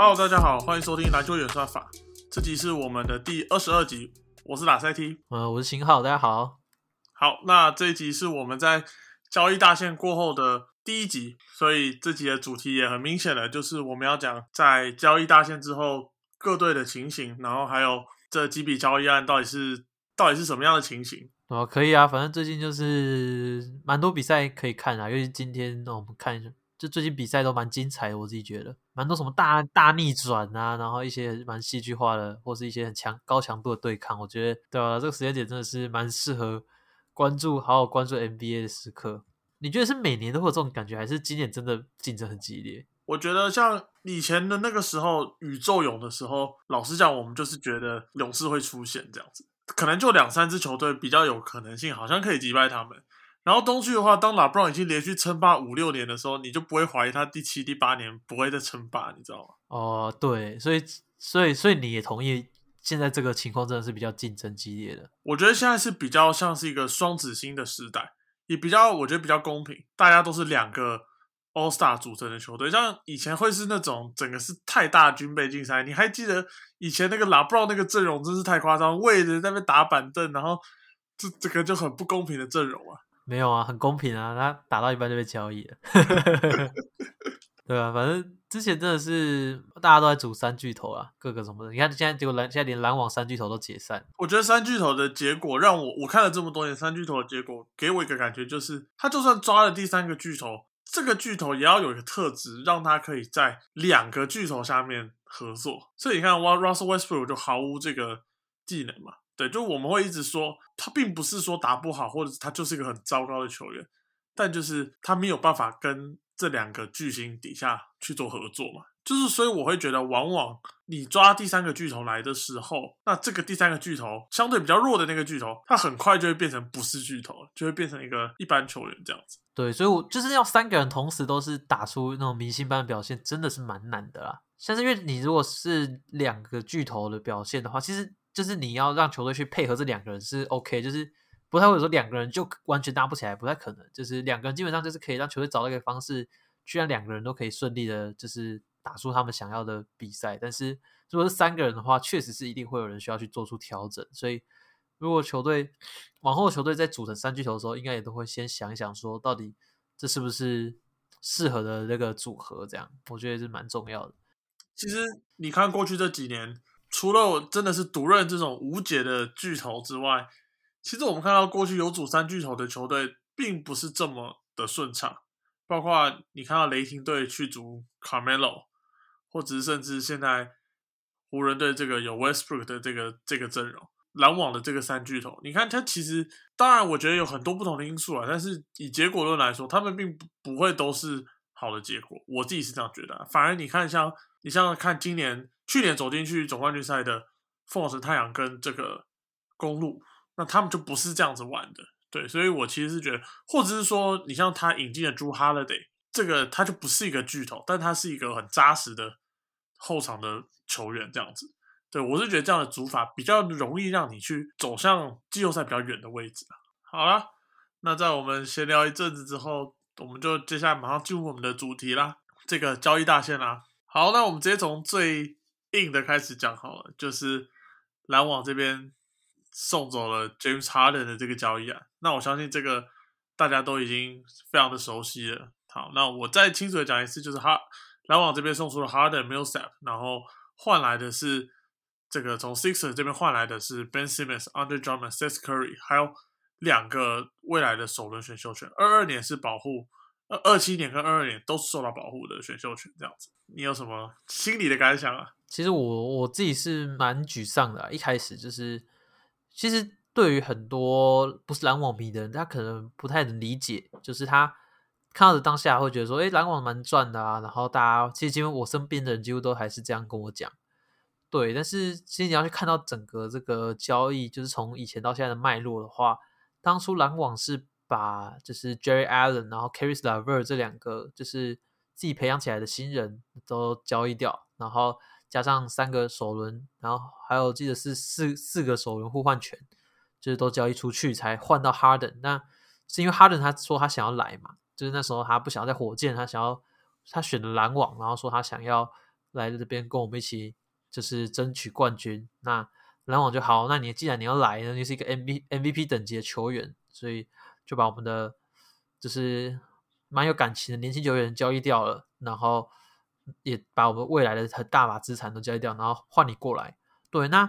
Hello，大家好，欢迎收听篮球演算法。这集是我们的第二十二集，我是打赛 T。呃，我是秦浩，大家好。好，那这一集是我们在交易大限过后的第一集，所以这集的主题也很明显了，就是我们要讲在交易大限之后各队的情形，然后还有这几笔交易案到底是到底是什么样的情形。哦，可以啊，反正最近就是蛮多比赛可以看啊，尤其今天，那我们看一下，就最近比赛都蛮精彩的，我自己觉得蛮多什么大大逆转啊，然后一些蛮戏剧化的，或是一些很强高强度的对抗，我觉得对啊，这个时间点真的是蛮适合关注，好好关注 NBA 的时刻。你觉得是每年都会有这种感觉，还是今年真的竞争很激烈？我觉得像以前的那个时候，宇宙勇的时候，老实讲，我们就是觉得勇士会出现这样子。可能就两三支球队比较有可能性，好像可以击败他们。然后东区的话，当拉布朗已经连续称霸五六年的时候，你就不会怀疑他第七、第八年不会再称霸，你知道吗？哦，对，所以，所以，所以你也同意，现在这个情况真的是比较竞争激烈的。我觉得现在是比较像是一个双子星的时代，也比较，我觉得比较公平，大家都是两个。All Star 组成的球队，像以前会是那种整个是太大军备竞赛。你还记得以前那个拉布朗那个阵容真是太夸张，为了在那边打板凳，然后这这个就很不公平的阵容啊。没有啊，很公平啊，他打到一半就被交易了。对啊，反正之前真的是大家都在组三巨头啊，各个什么的。你看现在结果篮现在连篮网三巨头都解散。我觉得三巨头的结果让我我看了这么多年三巨头的结果，给我一个感觉就是，他就算抓了第三个巨头。这个巨头也要有一个特质，让他可以在两个巨头下面合作。所以你看，Russell Westbrook 就毫无这个技能嘛？对，就我们会一直说他并不是说打不好，或者他就是一个很糟糕的球员，但就是他没有办法跟这两个巨星底下去做合作嘛。就是所以我会觉得，往往你抓第三个巨头来的时候，那这个第三个巨头相对比较弱的那个巨头，他很快就会变成不是巨头，就会变成一个一般球员这样子。对，所以，我就是要三个人同时都是打出那种明星般的表现，真的是蛮难的啦。像是因为你如果是两个巨头的表现的话，其实就是你要让球队去配合这两个人是 OK，就是不太会说两个人就完全搭不起来，不太可能。就是两个人基本上就是可以让球队找到一个方式，去让两个人都可以顺利的，就是打出他们想要的比赛。但是如果是三个人的话，确实是一定会有人需要去做出调整，所以。如果球队往后球队在组成三巨头的时候，应该也都会先想一想，说到底这是不是适合的那个组合？这样我觉得是蛮重要的。其实你看过去这几年，除了我真的是独任这种无解的巨头之外，其实我们看到过去有组三巨头的球队，并不是这么的顺畅。包括你看到雷霆队去组 Carmelo，或者是甚至现在湖人队这个有 Westbrook 的这个这个阵容。篮网的这个三巨头，你看他其实，当然我觉得有很多不同的因素啊，但是以结果论来说，他们并不不会都是好的结果。我自己是这样觉得。反而你看，像你像看今年、去年走进去总冠军赛的凤凰城太阳跟这个公路，那他们就不是这样子玩的。对，所以我其实是觉得，或者是说，你像他引进的朱哈勒德，这个他就不是一个巨头，但他是一个很扎实的后场的球员，这样子。对，我是觉得这样的组法比较容易让你去走向季后赛比较远的位置。好了，那在我们闲聊一阵子之后，我们就接下来马上进入我们的主题啦，这个交易大线啦。好，那我们直接从最硬的开始讲好了，就是篮网这边送走了 James Harden 的这个交易案。那我相信这个大家都已经非常的熟悉了。好，那我再清楚的讲一次，就是哈篮网这边送出了 Harden、Millsap，然后换来的是。这个从 Sixers 这边换来的是 Ben Simmons、Under Drummond、Seth Curry，还有两个未来的首轮选秀权。二二年是保护，二二七年跟二二年都是受到保护的选秀权。这样子，你有什么心理的感想啊？其实我我自己是蛮沮丧的。一开始就是，其实对于很多不是篮网迷的人，他可能不太能理解，就是他看到的当下会觉得说，哎，篮网蛮赚的啊。然后大家其实几乎我身边的人几乎都还是这样跟我讲。对，但是其实你要去看到整个这个交易，就是从以前到现在的脉络的话，当初篮网是把就是 Jerry Allen，然后 Caris LeVert 这两个就是自己培养起来的新人都交易掉，然后加上三个首轮，然后还有记得是四四个首轮互换权，就是都交易出去才换到 Harden。那是因为 Harden 他说他想要来嘛，就是那时候他不想要在火箭，他想要他选了篮网，然后说他想要。来这边跟我们一起就是争取冠军。那篮网就好，那你既然你要来，那你是一个 M V M V P 等级的球员，所以就把我们的就是蛮有感情的年轻球员交易掉了，然后也把我们未来的很大把资产都交易掉，然后换你过来。对，那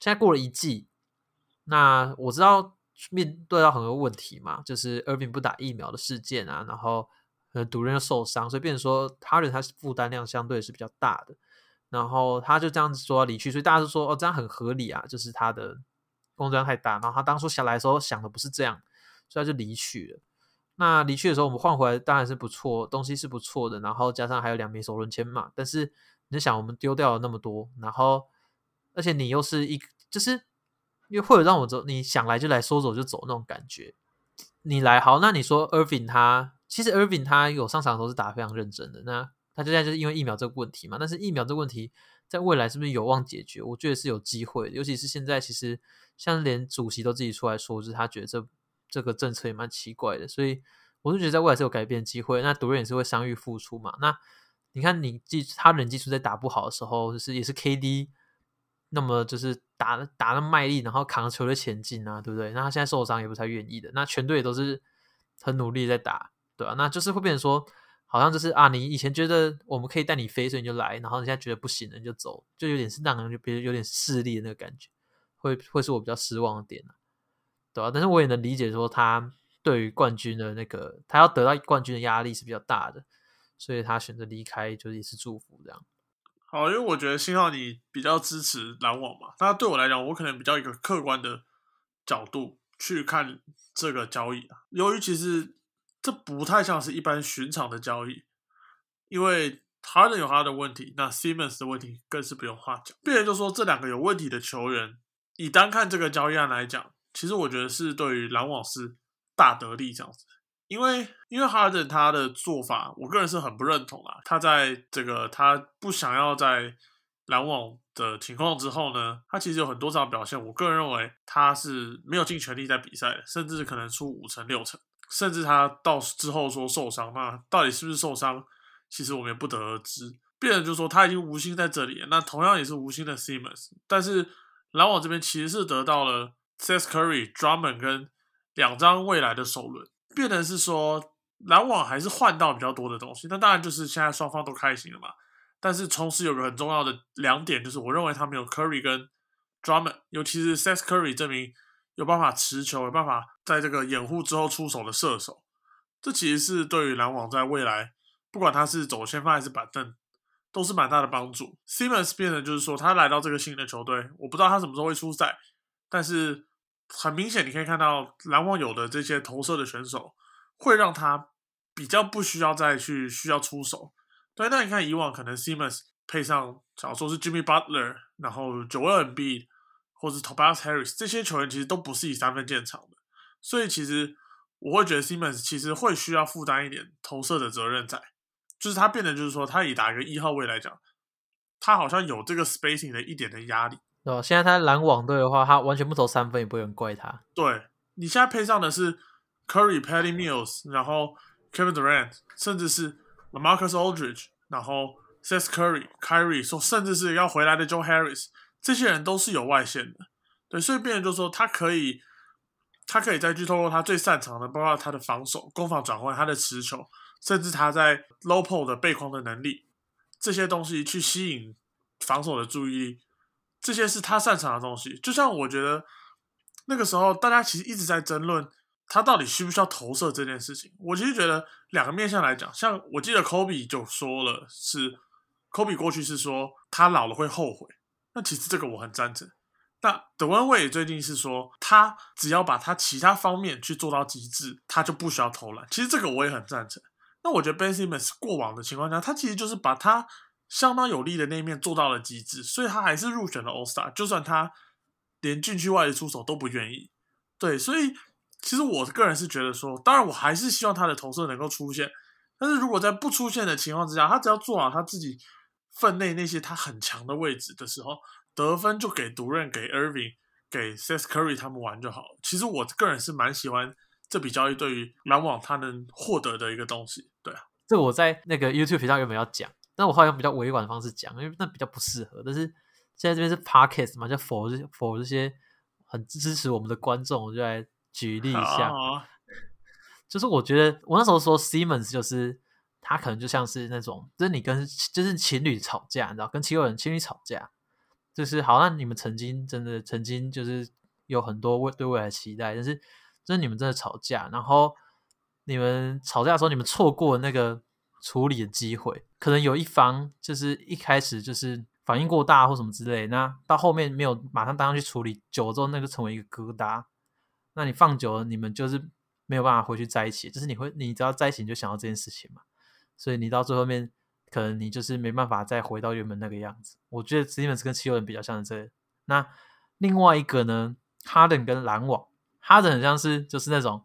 现在过了一季，那我知道面对到很多问题嘛，就是 Irving 不打疫苗的事件啊，然后呃独人又受伤，所以变成说他人他是负担量相对是比较大的。然后他就这样子说离去，所以大家都说哦，这样很合理啊，就是他的工作量太大。然后他当初下来的时候想的不是这样，所以他就离去了。那离去的时候，我们换回来当然是不错，东西是不错的。然后加上还有两枚首轮签嘛，但是你想，我们丢掉了那么多，然后而且你又是一，就是因为会有让我走，你想来就来说走就走那种感觉。你来好，那你说 Irving 他其实 Irving 他有上场的时候是打非常认真的，那。他现在就是因为疫苗这个问题嘛，但是疫苗这个问题在未来是不是有望解决？我觉得是有机会，尤其是现在，其实像连主席都自己出来说，就是他觉得这这个政策也蛮奇怪的，所以我就觉得在未来是有改变机会。那独人也是会伤愈复出嘛？那你看你技他人技术在打不好的时候，就是也是 KD，那么就是打打的卖力，然后扛球的前进啊，对不对？那他现在受伤也不太愿意的，那全队也都是很努力在打，对吧？那就是会变成说。好像就是啊，你以前觉得我们可以带你飞，所以你就来，然后现在觉得不行了，你就走，就有点是让人就别有点势利的那个感觉，会会是我比较失望的点对啊？但是我也能理解说他对于冠军的那个，他要得到冠军的压力是比较大的，所以他选择离开就是也是祝福这样。好，因为我觉得信号你比较支持篮网嘛，那对我来讲，我可能比较一个客观的角度去看这个交易啊，由于其实。这不太像是一般寻常的交易，因为他的有他的问题，那 Simmons 的问题更是不用话讲。别人就说这两个有问题的球员，以单看这个交易案来讲，其实我觉得是对于篮网是大得利这样子。因为因为 Harden 他的做法，我个人是很不认同啊。他在这个他不想要在篮网的情况之后呢，他其实有很多场表现，我个人认为他是没有尽全力在比赛的，甚至可能出五成六成。甚至他到之后说受伤，那到底是不是受伤，其实我们也不得而知。别人就说他已经无心在这里，那同样也是无心的 Simmons。但是篮网这边其实是得到了 Seth Curry、Drummond 跟两张未来的首轮，变成是说篮网还是换到比较多的东西。那当然就是现在双方都开心了嘛。但是同时有个很重要的两点，就是我认为他们有 Curry 跟 Drummond，尤其是 Seth Curry 这名。有办法持球，有办法在这个掩护之后出手的射手，这其实是对于篮网在未来，不管他是走先发还是板凳，都是蛮大的帮助。Simmons 变的就是说，他来到这个新的球队，我不知道他什么时候会出赛，但是很明显你可以看到篮网有的这些投射的选手，会让他比较不需要再去需要出手。对，那你看以往可能 Simmons 配上，假如说是 Jimmy Butler，然后 Joel e m b。或者 Tobias Harris 这些球员其实都不是以三分见长的，所以其实我会觉得 Simmons 其实会需要负担一点投射的责任在，就是他变得就是说他以打一个一号位来讲，他好像有这个 spacing 的一点的压力。哦，现在他篮网队的话，他完全不投三分，也不会怪他。对你现在配上的是 Curry、Patty Mills，然后 Kevin Durant，甚至是 Marcus Aldridge，然后 Seth Curry、Kyrie，说甚至是要回来的 Joe Harris。这些人都是有外线的，对，所以变人就说他可以，他可以再去透过他最擅长的，包括他的防守、攻防转换、他的持球，甚至他在 low p o 的背框的能力，这些东西去吸引防守的注意力，这些是他擅长的东西。就像我觉得那个时候大家其实一直在争论他到底需不需要投射这件事情。我其实觉得两个面向来讲，像我记得 Kobe 就说了，是 Kobe 过去是说他老了会后悔。那其实这个我很赞成。那德文卫最近是说，他只要把他其他方面去做到极致，他就不需要投篮。其实这个我也很赞成。那我觉得 Ben Simmons 过往的情况下，他其实就是把他相当有利的那一面做到了极致，所以他还是入选了 All Star。就算他连禁区外的出手都不愿意，对，所以其实我个人是觉得说，当然我还是希望他的投射能够出现，但是如果在不出现的情况之下，他只要做好他自己。分内那些他很强的位置的时候，得分就给独任、给 Irving、给 Seth Curry 他们玩就好。其实我个人是蛮喜欢这笔交易对于篮网他能获得的一个东西。对啊，这个我在那个 YouTube 频道有没有要讲？但我好像比较委婉的方式讲，因为那比较不适合。但是现在这边是 podcast 嘛，就否否这些很支持我们的观众，我就来举例一下。就是我觉得我那时候说 Simmons 就是他可能就像是那种，就是你跟就是情侣吵架，你知道，跟七六人情侣吵架，就是好，那你们曾经真的曾经就是有很多未对未来期待，但是就是你们真的吵架，然后你们吵架的时候，你们错过那个处理的机会，可能有一方就是一开始就是反应过大或什么之类，那到后面没有马上当上去处理，久了之后那个成为一个疙瘩，那你放久了，你们就是。没有办法回去在一起，就是你会，你只要在一起你就想到这件事情嘛，所以你到最后面，可能你就是没办法再回到原本那个样子。我觉得 Simmons 跟七六人比较像这。那另外一个呢，哈登跟篮网，哈登很像是就是那种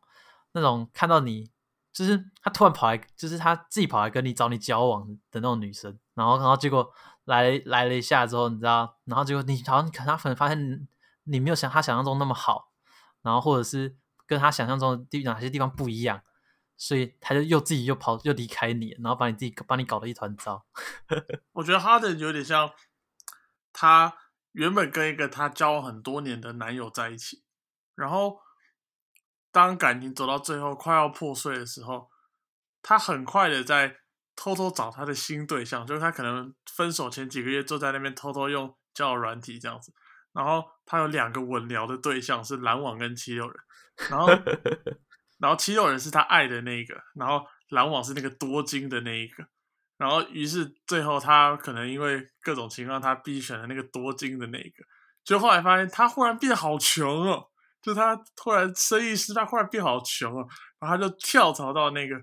那种看到你，就是他突然跑来，就是他自己跑来跟你找你交往的那种女生，然后然后结果来来了一下之后，你知道，然后结果你好像可能他可能发现你没有想他想象中那么好，然后或者是。跟他想象中的地哪些地方不一样，所以他就又自己又跑又离开你，然后把你自己把你搞得一团糟。我觉得哈登有点像他原本跟一个他交往很多年的男友在一起，然后当感情走到最后快要破碎的时候，他很快的在偷偷找他的新对象，就是他可能分手前几个月坐在那边偷偷用交友软体这样子，然后他有两个稳聊的对象是篮网跟七六人。然后，然后七六人是他爱的那一个，然后篮网是那个多金的那一个，然后于是最后他可能因为各种情况，他必须选了那个多金的那一个，就后来发现他忽然变得好穷哦，就他突然生意失败，忽然变好穷了，然后他就跳槽到那个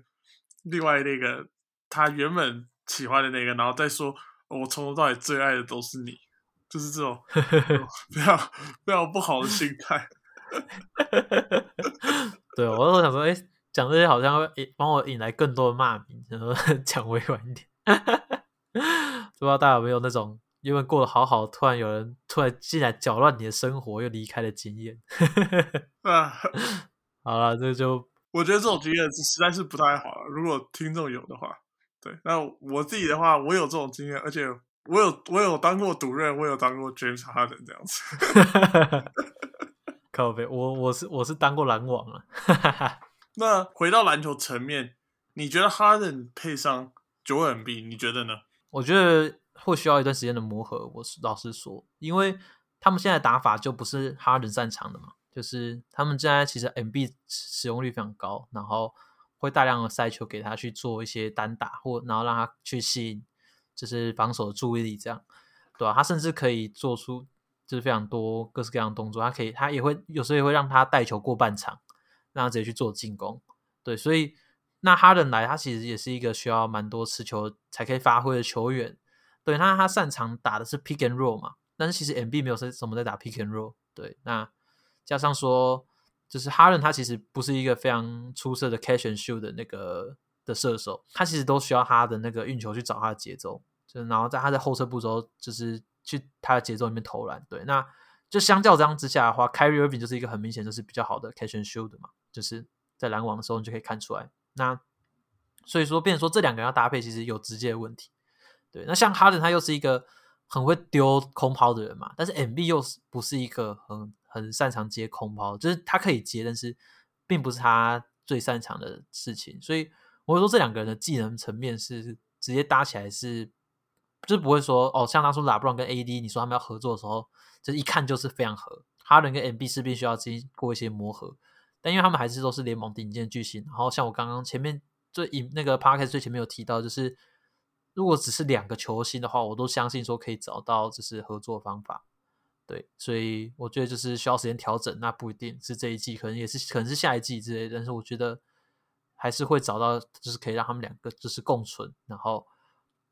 另外那个他原本喜欢的那个，然后再说我从头到尾最爱的都是你，就是这种 非常非常不好的心态。对，我都想说，哎，讲这些好像会帮我引来更多的骂名，然后 讲委婉一点。不知道大家有没有那种因为过得好好，突然有人突然进来搅乱你的生活又离开的经验？啊，好了，这就我觉得这种经验实在是不太好了。如果听众有的话，对，那我自己的话，我有这种经验，而且我有我有当过主任，我有当过 James Harden 这样子。靠背，我我是我是当过篮网了。那回到篮球层面，你觉得哈登配上九 N B，你觉得呢？我觉得会需要一段时间的磨合。我是老实说，因为他们现在打法就不是哈登擅长的嘛，就是他们现在其实 M B 使用率非常高，然后会大量的塞球给他去做一些单打，或然后让他去吸引就是防守的注意力，这样对吧？他甚至可以做出。就是非常多各式各样的动作，他可以，他也会有时候也会让他带球过半场，让他直接去做进攻。对，所以那哈登来，他其实也是一个需要蛮多持球才可以发挥的球员。对，那他擅长打的是 pick and roll 嘛，但是其实 M B 没有什什么在打 pick and roll。对，那加上说，就是哈登他其实不是一个非常出色的 catch and shoot 的那个的射手，他其实都需要他的那个运球去找他的节奏，就然后在他的后撤步之后，就是。去他的节奏里面投篮，对，那就相较这样之下的话，Kyrie Irving 就是一个很明显就是比较好的 catch and shoot 的嘛，就是在篮网的时候你就可以看出来。那所以说，变说这两个人要搭配，其实有直接的问题。对，那像哈登他又是一个很会丢空抛的人嘛，但是 MB 又是不是一个很很擅长接空抛，就是他可以接，但是并不是他最擅长的事情。所以我说这两个人的技能层面是直接搭起来是。就是不会说哦，像当初拉布朗跟 AD，你说他们要合作的时候，就一看就是非常合。哈登跟 MB 是必须要经过一些磨合，但因为他们还是都是联盟顶尖巨星。然后像我刚刚前面最引那个 p a r k 最前面有提到，就是如果只是两个球星的话，我都相信说可以找到就是合作方法。对，所以我觉得就是需要时间调整，那不一定是这一季，可能也是可能是下一季之类。但是我觉得还是会找到，就是可以让他们两个就是共存，然后。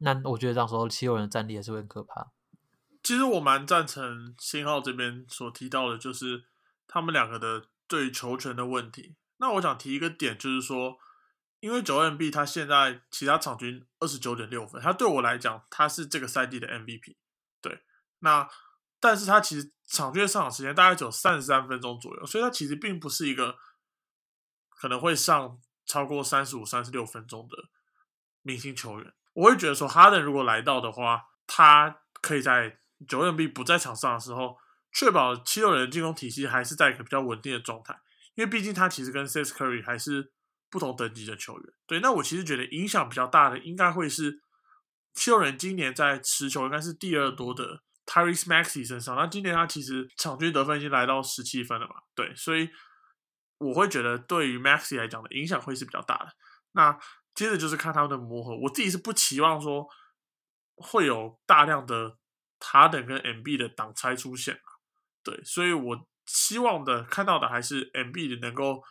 那我觉得到时候七六人的战力还是会很可怕。其实我蛮赞成新浩这边所提到的，就是他们两个的对球权的问题。那我想提一个点，就是说，因为九 M B 他现在其他场均二十九点六分，他对我来讲他是这个赛季的 MVP。对，那但是他其实场均上场时间大概只有三十三分钟左右，所以他其实并不是一个可能会上超过三十五、三十六分钟的明星球员。我会觉得说哈登如果来到的话，他可以在九 M B 不在场上的时候，确保七六人进攻体系还是在一个比较稳定的状态。因为毕竟他其实跟 s e s Curry 还是不同等级的球员。对，那我其实觉得影响比较大的应该会是七六人今年在持球应该是第二多的 Tyrese Maxey 身上。那今年他其实场均得分已经来到十七分了嘛？对，所以我会觉得对于 Maxey 来讲的影响会是比较大的。那接着就是看他们的磨合，我自己是不期望说会有大量的塔等跟 MB 的挡拆出现对，所以我希望的看到的还是 MB 的能够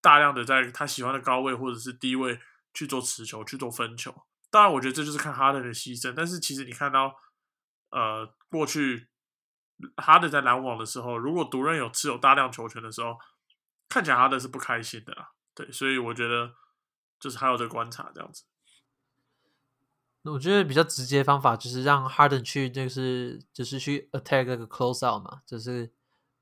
大量的在他喜欢的高位或者是低位去做持球去做分球。当然，我觉得这就是看哈登的牺牲。但是其实你看到呃过去哈登在篮网的时候，如果独任有持有大量球权的时候，看起来哈登是不开心的啦。对，所以我觉得就是还有这观察这样子。那我觉得比较直接方法就是让 Harden 去，就是就是去 attack 那个 close out 嘛，就是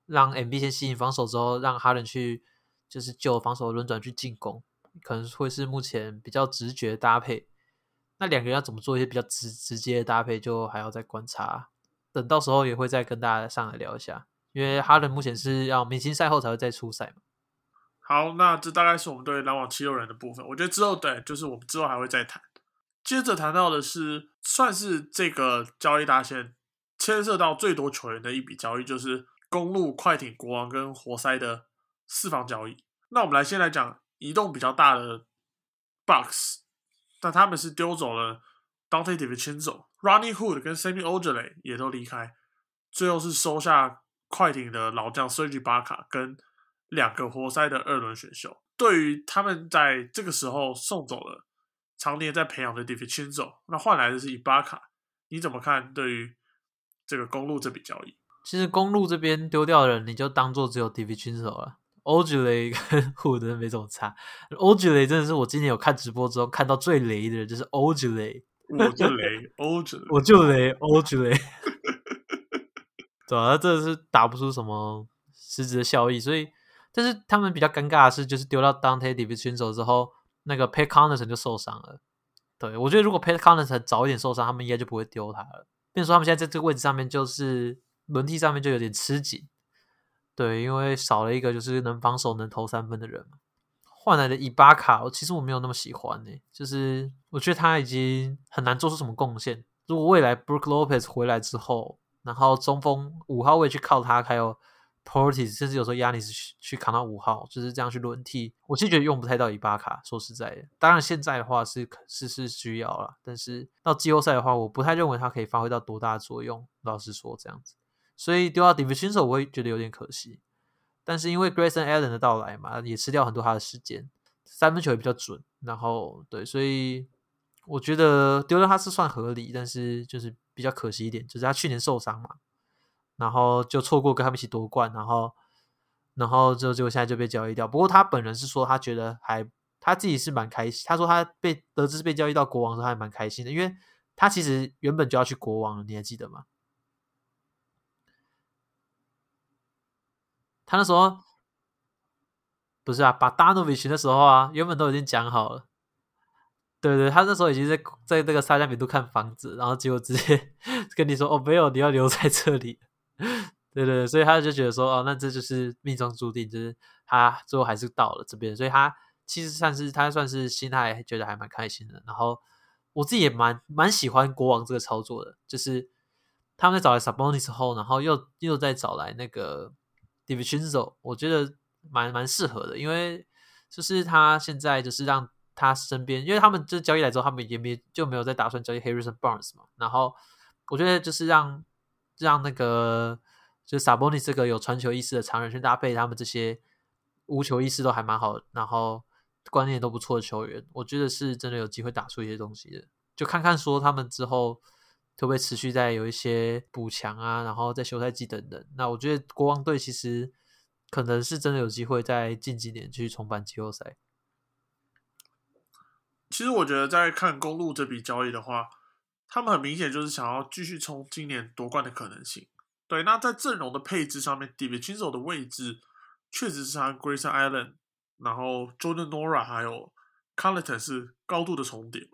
让 MB 先吸引防守之后，让 Harden 去就是救防守轮转去进攻，可能会是目前比较直觉搭配。那两个人要怎么做一些比较直直接的搭配，就还要再观察。等到时候也会再跟大家上来聊一下，因为哈伦目前是要明星赛后才会再出赛嘛。好，那这大概是我们对篮网七六人的部分。我觉得之后对，就是我们之后还会再谈。接着谈到的是，算是这个交易大线牵涉到最多球员的一笔交易，就是公路、快艇、国王跟活塞的四方交易。那我们来先来讲移动比较大的 Bucks，但他们是丢走了 Dante DiVincenzo、Ronnie Hood 跟 Sammy o j e l e 也都离开，最后是收下快艇的老将 Serge b a k a 跟两个活塞的二轮选秀。对于他们在这个时候送走了。常年在培养的 d i v i c e n z o 那换来的是伊巴卡，你怎么看？对于这个公路这笔交易，其实公路这边丢掉的人，你就当做只有 d i v i c e n z o 了。O g l e 跟 Hood 没怎么差。o g l e 真的是我今年有看直播之后看到最雷的人，就是 o g l e 我就雷 o g l e 我就雷 o g l e 对啊，这是打不出什么实质的效益。所以，但是他们比较尴尬的是，就是丢到 Dante d i v i c e n z o 之后。那个 Pat Connaughton 就受伤了，对我觉得如果 Pat Connaughton 早一点受伤，他们应该就不会丢他了。变说他们现在在这个位置上面，就是轮替上面就有点吃紧，对，因为少了一个就是能防守、能投三分的人嘛。换来的伊巴卡，其实我没有那么喜欢呢，就是我觉得他已经很难做出什么贡献。如果未来 Brook Lopez 回来之后，然后中锋五号位去靠他，还有。Portis 甚至有时候压力是去扛到五号，就是这样去轮替。我其实觉得用不太到伊巴卡。说实在的，当然现在的话是是是需要了，但是到季后赛的话，我不太认为他可以发挥到多大的作用。老实说，这样子，所以丢到 d i v i s i o n 手，我会觉得有点可惜。但是因为 Grayson Allen 的到来嘛，也吃掉很多他的时间，三分球也比较准。然后对，所以我觉得丢掉他是算合理，但是就是比较可惜一点，就是他去年受伤嘛。然后就错过跟他们一起夺冠，然后，然后就结果现在就被交易掉。不过他本人是说，他觉得还他自己是蛮开心。他说他被得知被交易到国王时候还蛮开心的，因为他其实原本就要去国王了，你还记得吗？他那时候不是啊，把 Danovich 的时候啊，原本都已经讲好了。对对，他那时候已经在在那个沙加米度看房子，然后结果直接 跟你说：“哦，没有，你要留在这里。”对对，所以他就觉得说，哦，那这就是命中注定，就是他最后还是到了这边，所以他其实算是他算是心态觉得还蛮开心的。然后我自己也蛮蛮喜欢国王这个操作的，就是他们在找来 Sabonis 后，然后又又再找来那个 d i v i c e n z o 我觉得蛮蛮适合的，因为就是他现在就是让他身边，因为他们这交易来之后，他们也没就没有再打算交易 Harrison Barnes 嘛，然后我觉得就是让。让那个就萨博尼这个有传球意识的常人去搭配他们这些无球意识都还蛮好，然后观念都不错的球员，我觉得是真的有机会打出一些东西的。就看看说他们之后会不会持续在有一些补强啊，然后在休赛季等等。那我觉得国王队其实可能是真的有机会在近几年去重返季后赛。其实我觉得在看公路这笔交易的话。他们很明显就是想要继续冲今年夺冠的可能性。对，那在阵容的配置上面 d i v i c e n z o 的位置确实是和 Grayson Allen，然后 Jordan Nora 还有 Carleton 是高度的重叠。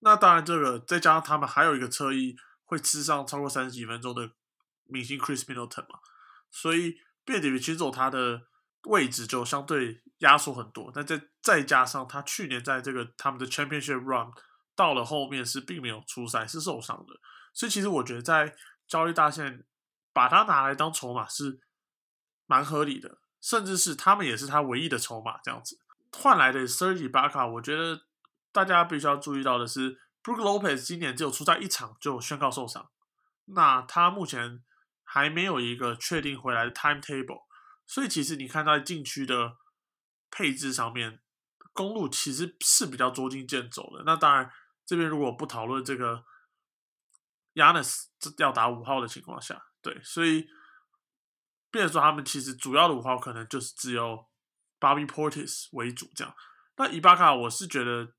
那当然，这个再加上他们还有一个车衣会吃上超过三十几分钟的明星 Chris Middleton 嘛，所以变 David c h i z 他的位置就相对压缩很多。那再再加上他去年在这个他们的 Championship Run 到了后面是并没有出赛，是受伤的，所以其实我觉得在交易大线把他拿来当筹码是蛮合理的，甚至是他们也是他唯一的筹码这样子换来的 Serge b a k a 我觉得。大家必须要注意到的是，Brook Lopez 今年只有出赛一场就宣告受伤，那他目前还没有一个确定回来的 timetable，所以其实你看在禁区的配置上面，公路其实是比较捉襟见肘的。那当然，这边如果不讨论这个 Yanis 要打五号的情况下，对，所以，变说他们其实主要的五号可能就是只有 Bobby Portis 为主这样。那伊巴卡，我是觉得。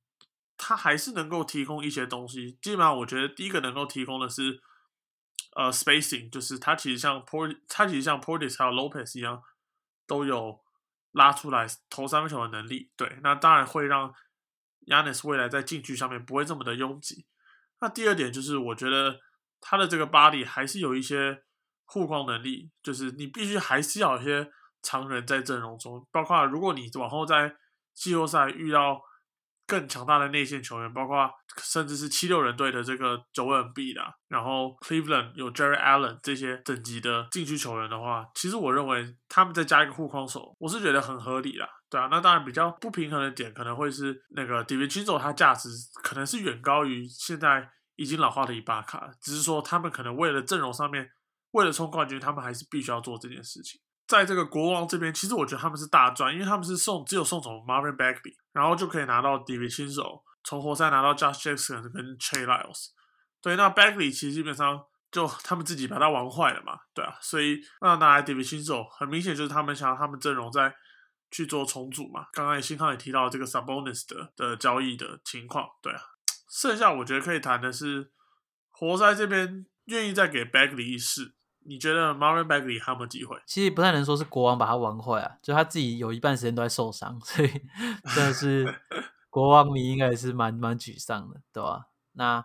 他还是能够提供一些东西。基本上，我觉得第一个能够提供的是，呃，spacing，就是他其实像 Port，他其实像 Portis 还有 Lopez 一样，都有拉出来投三分球的能力。对，那当然会让 Yanis 未来在禁区上面不会这么的拥挤。那第二点就是，我觉得他的这个 body 还是有一些护框能力，就是你必须还是要有一些常人在阵容中，包括如果你往后在季后赛遇到。更强大的内线球员，包括甚至是七六人队的这个九 N B 的，然后 Cleveland 有 Jerry Allen 这些等级的禁区球员的话，其实我认为他们再加一个护框手，我是觉得很合理啦。对啊，那当然比较不平衡的点可能会是那个 David c h i n o 他价值可能是远高于现在已经老化的伊巴卡，只是说他们可能为了阵容上面，为了冲冠军，他们还是必须要做这件事情。在这个国王这边，其实我觉得他们是大赚，因为他们是送只有送走 Marvin Bagley，然后就可以拿到 David 亲手从活塞拿到 Josh Jackson 跟 Trey Lyles。对，那 Bagley 其实基本上就他们自己把他玩坏了嘛，对啊，所以那拿来 David 亲手，很明显就是他们想要他们阵容在去做重组嘛。刚刚新康也提到这个 Sabonis 的的交易的情况，对啊，剩下我觉得可以谈的是活塞这边愿意再给 Bagley 一试。你觉得 Marvin Bagley 还有没有机会？其实不太能说是国王把他玩坏啊，就他自己有一半时间都在受伤，所以 真的是 国王迷应该也是蛮蛮沮丧的，对吧？那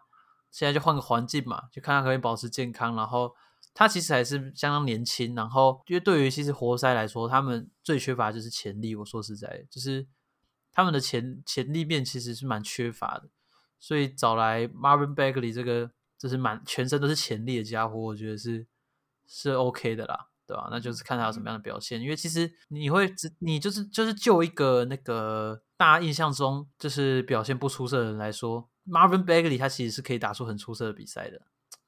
现在就换个环境嘛，就看他可以保持健康。然后他其实还是相当年轻，然后因为对于其实活塞来说，他们最缺乏就是潜力。我说实在，就是他们的潜潜力面其实是蛮缺乏的，所以找来 Marvin Bagley 这个就是满全身都是潜力的家伙，我觉得是。是 OK 的啦，对吧？那就是看他有什么样的表现。因为其实你会只你就是就是就一个那个大家印象中就是表现不出色的人来说，Marvin Bagley 他其实是可以打出很出色的比赛的。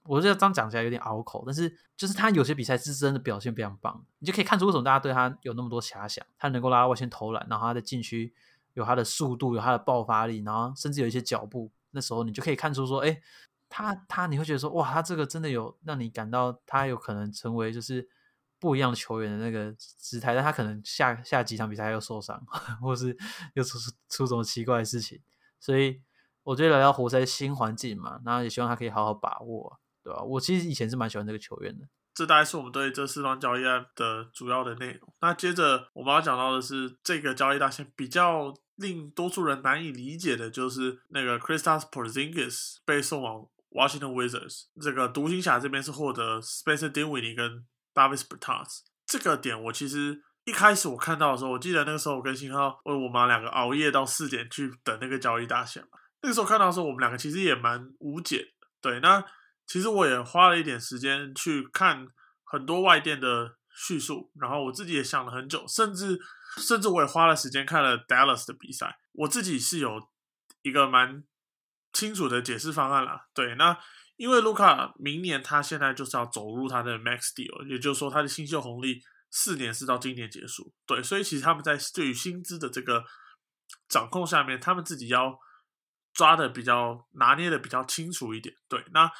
我觉得这样讲起来有点拗口，但是就是他有些比赛是真的表现非常棒，你就可以看出为什么大家对他有那么多遐想。他能够拉到外线投篮，然后他的禁区有他的速度，有他的爆发力，然后甚至有一些脚步。那时候你就可以看出说，哎。他他你会觉得说哇，他这个真的有让你感到他有可能成为就是不一样的球员的那个姿态，但他可能下下几场比赛又受伤，或是又出出什么奇怪的事情，所以我觉得来到活塞新环境嘛，那也希望他可以好好把握，对吧？我其实以前是蛮喜欢这个球员的。这大概是我们对这四桩交易案的主要的内容。那接着我们要讲到的是这个交易大线比较令多数人难以理解的，就是那个 Kristaps Porzingis 被送往。Washington Wizards 这个独行侠这边是获得 Spencer Dinwiddie 跟 Davis Bertans 这个点，我其实一开始我看到的时候，我记得那个时候我跟新浩，我我妈两个熬夜到四点去等那个交易大线嘛。那个时候看到的时候，我们两个其实也蛮无解的。对，那其实我也花了一点时间去看很多外电的叙述，然后我自己也想了很久，甚至甚至我也花了时间看了 Dallas 的比赛。我自己是有一个蛮。清楚的解释方案啦，对，那因为卢卡明年他现在就是要走入他的 max deal，也就是说他的新秀红利四年是到今年结束，对，所以其实他们在对于薪资的这个掌控下面，他们自己要抓的比较拿捏的比较清楚一点，对，那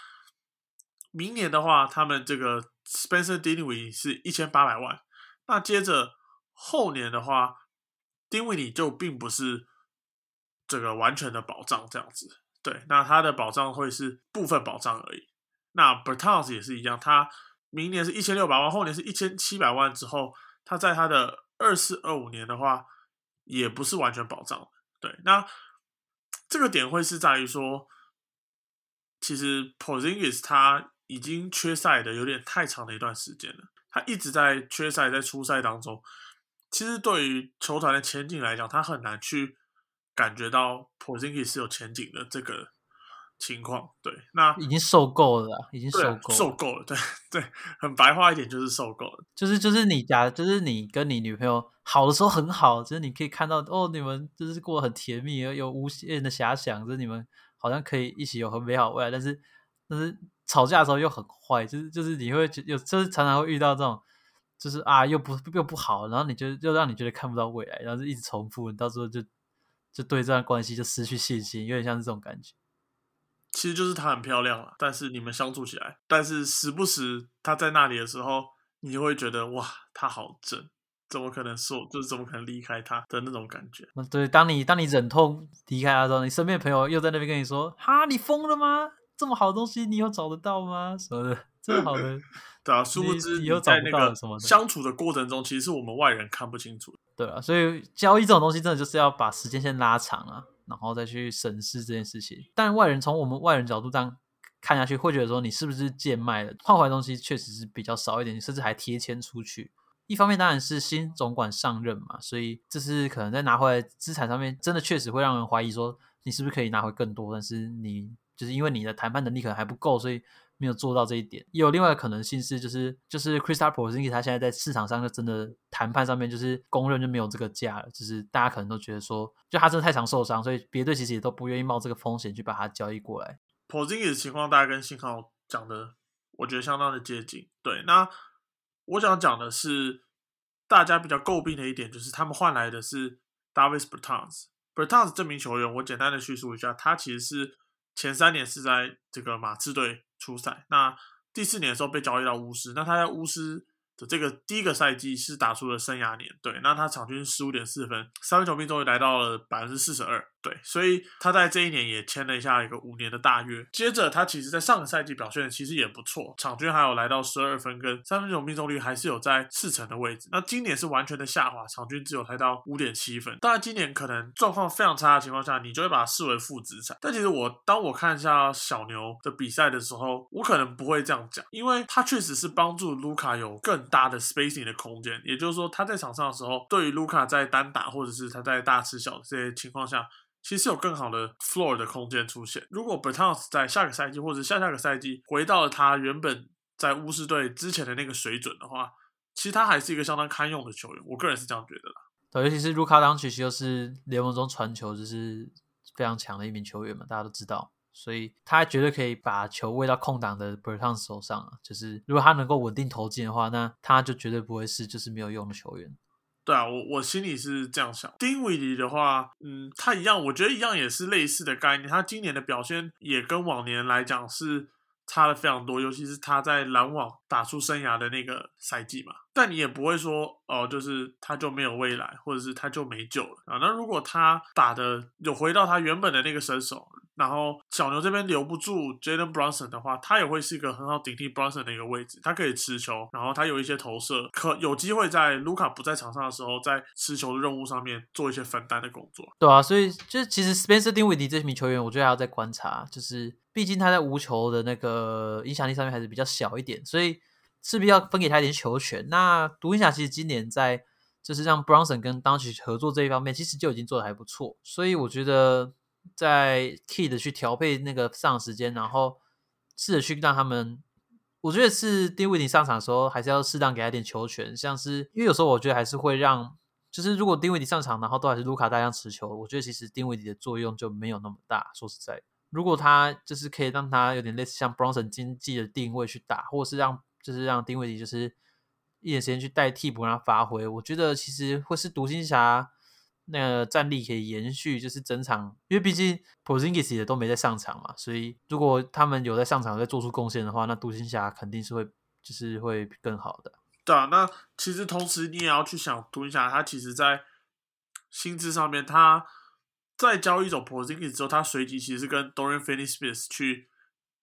明年的话，他们这个 Spencer Dinwiddie 是一千八百万，那接着后年的话，Dinwiddie 就并不是这个完全的保障这样子。对，那他的保障会是部分保障而已。那 Bertans 也是一样，他明年是一千六百万，后年是一千七百万之后，他在他的二四二五年的话，也不是完全保障。对，那这个点会是在于说，其实 Porzingis 他已经缺赛的有点太长的一段时间了，他一直在缺赛，在初赛当中，其实对于球团的前景来讲，他很难去感觉到 Porzingis 是有前景的这个情况。对，那已经受够了，已经受够了，受够了，对对，很白话一点就是受够了。就是就是你假，就是你跟你女朋友好的时候很好，就是你可以看到哦，你们就是过得很甜蜜，有有无限的遐想，就是你们好像可以一起有很美好未来。但是但是吵架的时候又很坏，就是就是你会觉有就是常常会遇到这种，就是啊又不又不好，然后你就又让你觉得看不到未来，然后就一直重复，你到时候就就对这段关系就失去信心，有点像是这种感觉。其实就是她很漂亮了，但是你们相处起来，但是时不时她在那里的时候，你就会觉得哇，她好正，怎么可能说就是怎么可能离开她的那种感觉。那对，当你当你忍痛离开她的时候，你身边的朋友又在那边跟你说：“哈，你疯了吗？这么好的东西你有找得到吗？什么的，这么好的，对啊，殊不知以后在那个什么相处的过程中，其实是我们外人看不清楚。对啊。”所以交易这种东西真的就是要把时间线拉长啊，然后再去审视这件事情。但外人从我们外人角度这样看下去，会觉得说你是不是贱卖了？换回来的东西确实是比较少一点，甚至还贴签出去。一方面当然是新总管上任嘛，所以这是可能在拿回来资产上面，真的确实会让人怀疑说你是不是可以拿回更多，但是你就是因为你的谈判能力可能还不够，所以没有做到这一点。也有另外的可能性是，就是就是 c h r i s t a p Porzingis 他现在在市场上就真的谈判上面就是公认就没有这个价了，就是大家可能都觉得说，就他真的太常受伤，所以别队其实也都不愿意冒这个风险去把他交易过来。p o r z i n g i 的情况大概跟信号讲的，我觉得相当的接近。对，那我想讲的是，大家比较诟病的一点就是他们换来的是 Davis Bertans。Bertans 这名球员，我简单的叙述一下，他其实是前三年是在这个马刺队初赛，那第四年的时候被交易到巫师，那他在巫师的这个第一个赛季是打出了生涯年，对，那他场均十五点四分，三分球命中率来到了百分之四十二，对，所以他在这一年也签了一下一个五年的大约。接着他其实在上个赛季表现其实也不错，场均还有来到十二分，跟三分球命中率还是有在四成的位置。那今年是完全的下滑，场均只有来到五点七分。当然今年可能状况非常差的情况下，你就会把它视为负资产。但其实我当我看一下小牛的比赛的时候，我可能不会这样讲，因为他确实是帮助卢卡有更大的 spacing 的空间，也就是说他在场上的时候，对于卢卡在单打或者是他在大吃小这些情况下。其实有更好的 floor 的空间出现。如果 Bertans 在下个赛季或者下下个赛季回到了他原本在巫师队之前的那个水准的话，其实他还是一个相当堪用的球员。我个人是这样觉得啦。对，尤其是卢卡当曲又是联盟中传球就是非常强的一名球员嘛，大家都知道，所以他绝对可以把球喂到空档的 Bertans 手上啊。就是如果他能够稳定投进的话，那他就绝对不会是就是没有用的球员。对啊，我我心里是这样想。丁威迪的话，嗯，他一样，我觉得一样也是类似的概念。他今年的表现也跟往年来讲是差了非常多，尤其是他在篮网打出生涯的那个赛季嘛。但你也不会说哦、就是他就没有未来，或者是他就没救了啊。那如果他打的有回到他原本的那个身手，然后小牛这边留不住 Jalen Brunson 的话，他也会是一个很好顶替 Brunson 的一个位置。他可以持球，然后他有一些投射，可有机会在卢卡不在场上的时候，在持球的任务上面做一些分担的工作。对啊，所以就其实 Spencer d i n w i d d 这名球员，我觉得还要再观察，就是毕竟他在无球的那个影响力上面还是比较小一点，所以势必要分给他一点球权。那独行侠其实今年在就是让 Bronson 跟 d o n c i 合作这一方面，其实就已经做的还不错，所以我觉得在 Kid 去调配那个上场时间，然后试着去让他们。我觉得是丁威迪上场的时候，还是要适当给他点球权，像是因为有时候我觉得还是会让，就是如果丁威迪上场，然后都还是卢卡大量持球，我觉得其实丁威迪的作用就没有那么大。说实在，如果他就是可以让他有点类似像 Bronson 经济的定位去打，或者是让就是让丁威迪就是一点时间去代替补让他发挥，我觉得其实会是独行侠那个战力可以延续，就是整场，因为毕竟 Porzingis 也都没在上场嘛，所以如果他们有在上场，有在做出贡献的话，那独行侠肯定是会就是会更好的。对啊，那其实同时你也要去想，独行侠他其实在薪资上面，他在交易走 Porzingis 之后，他随即其实跟 Dorian Finney-Smith 去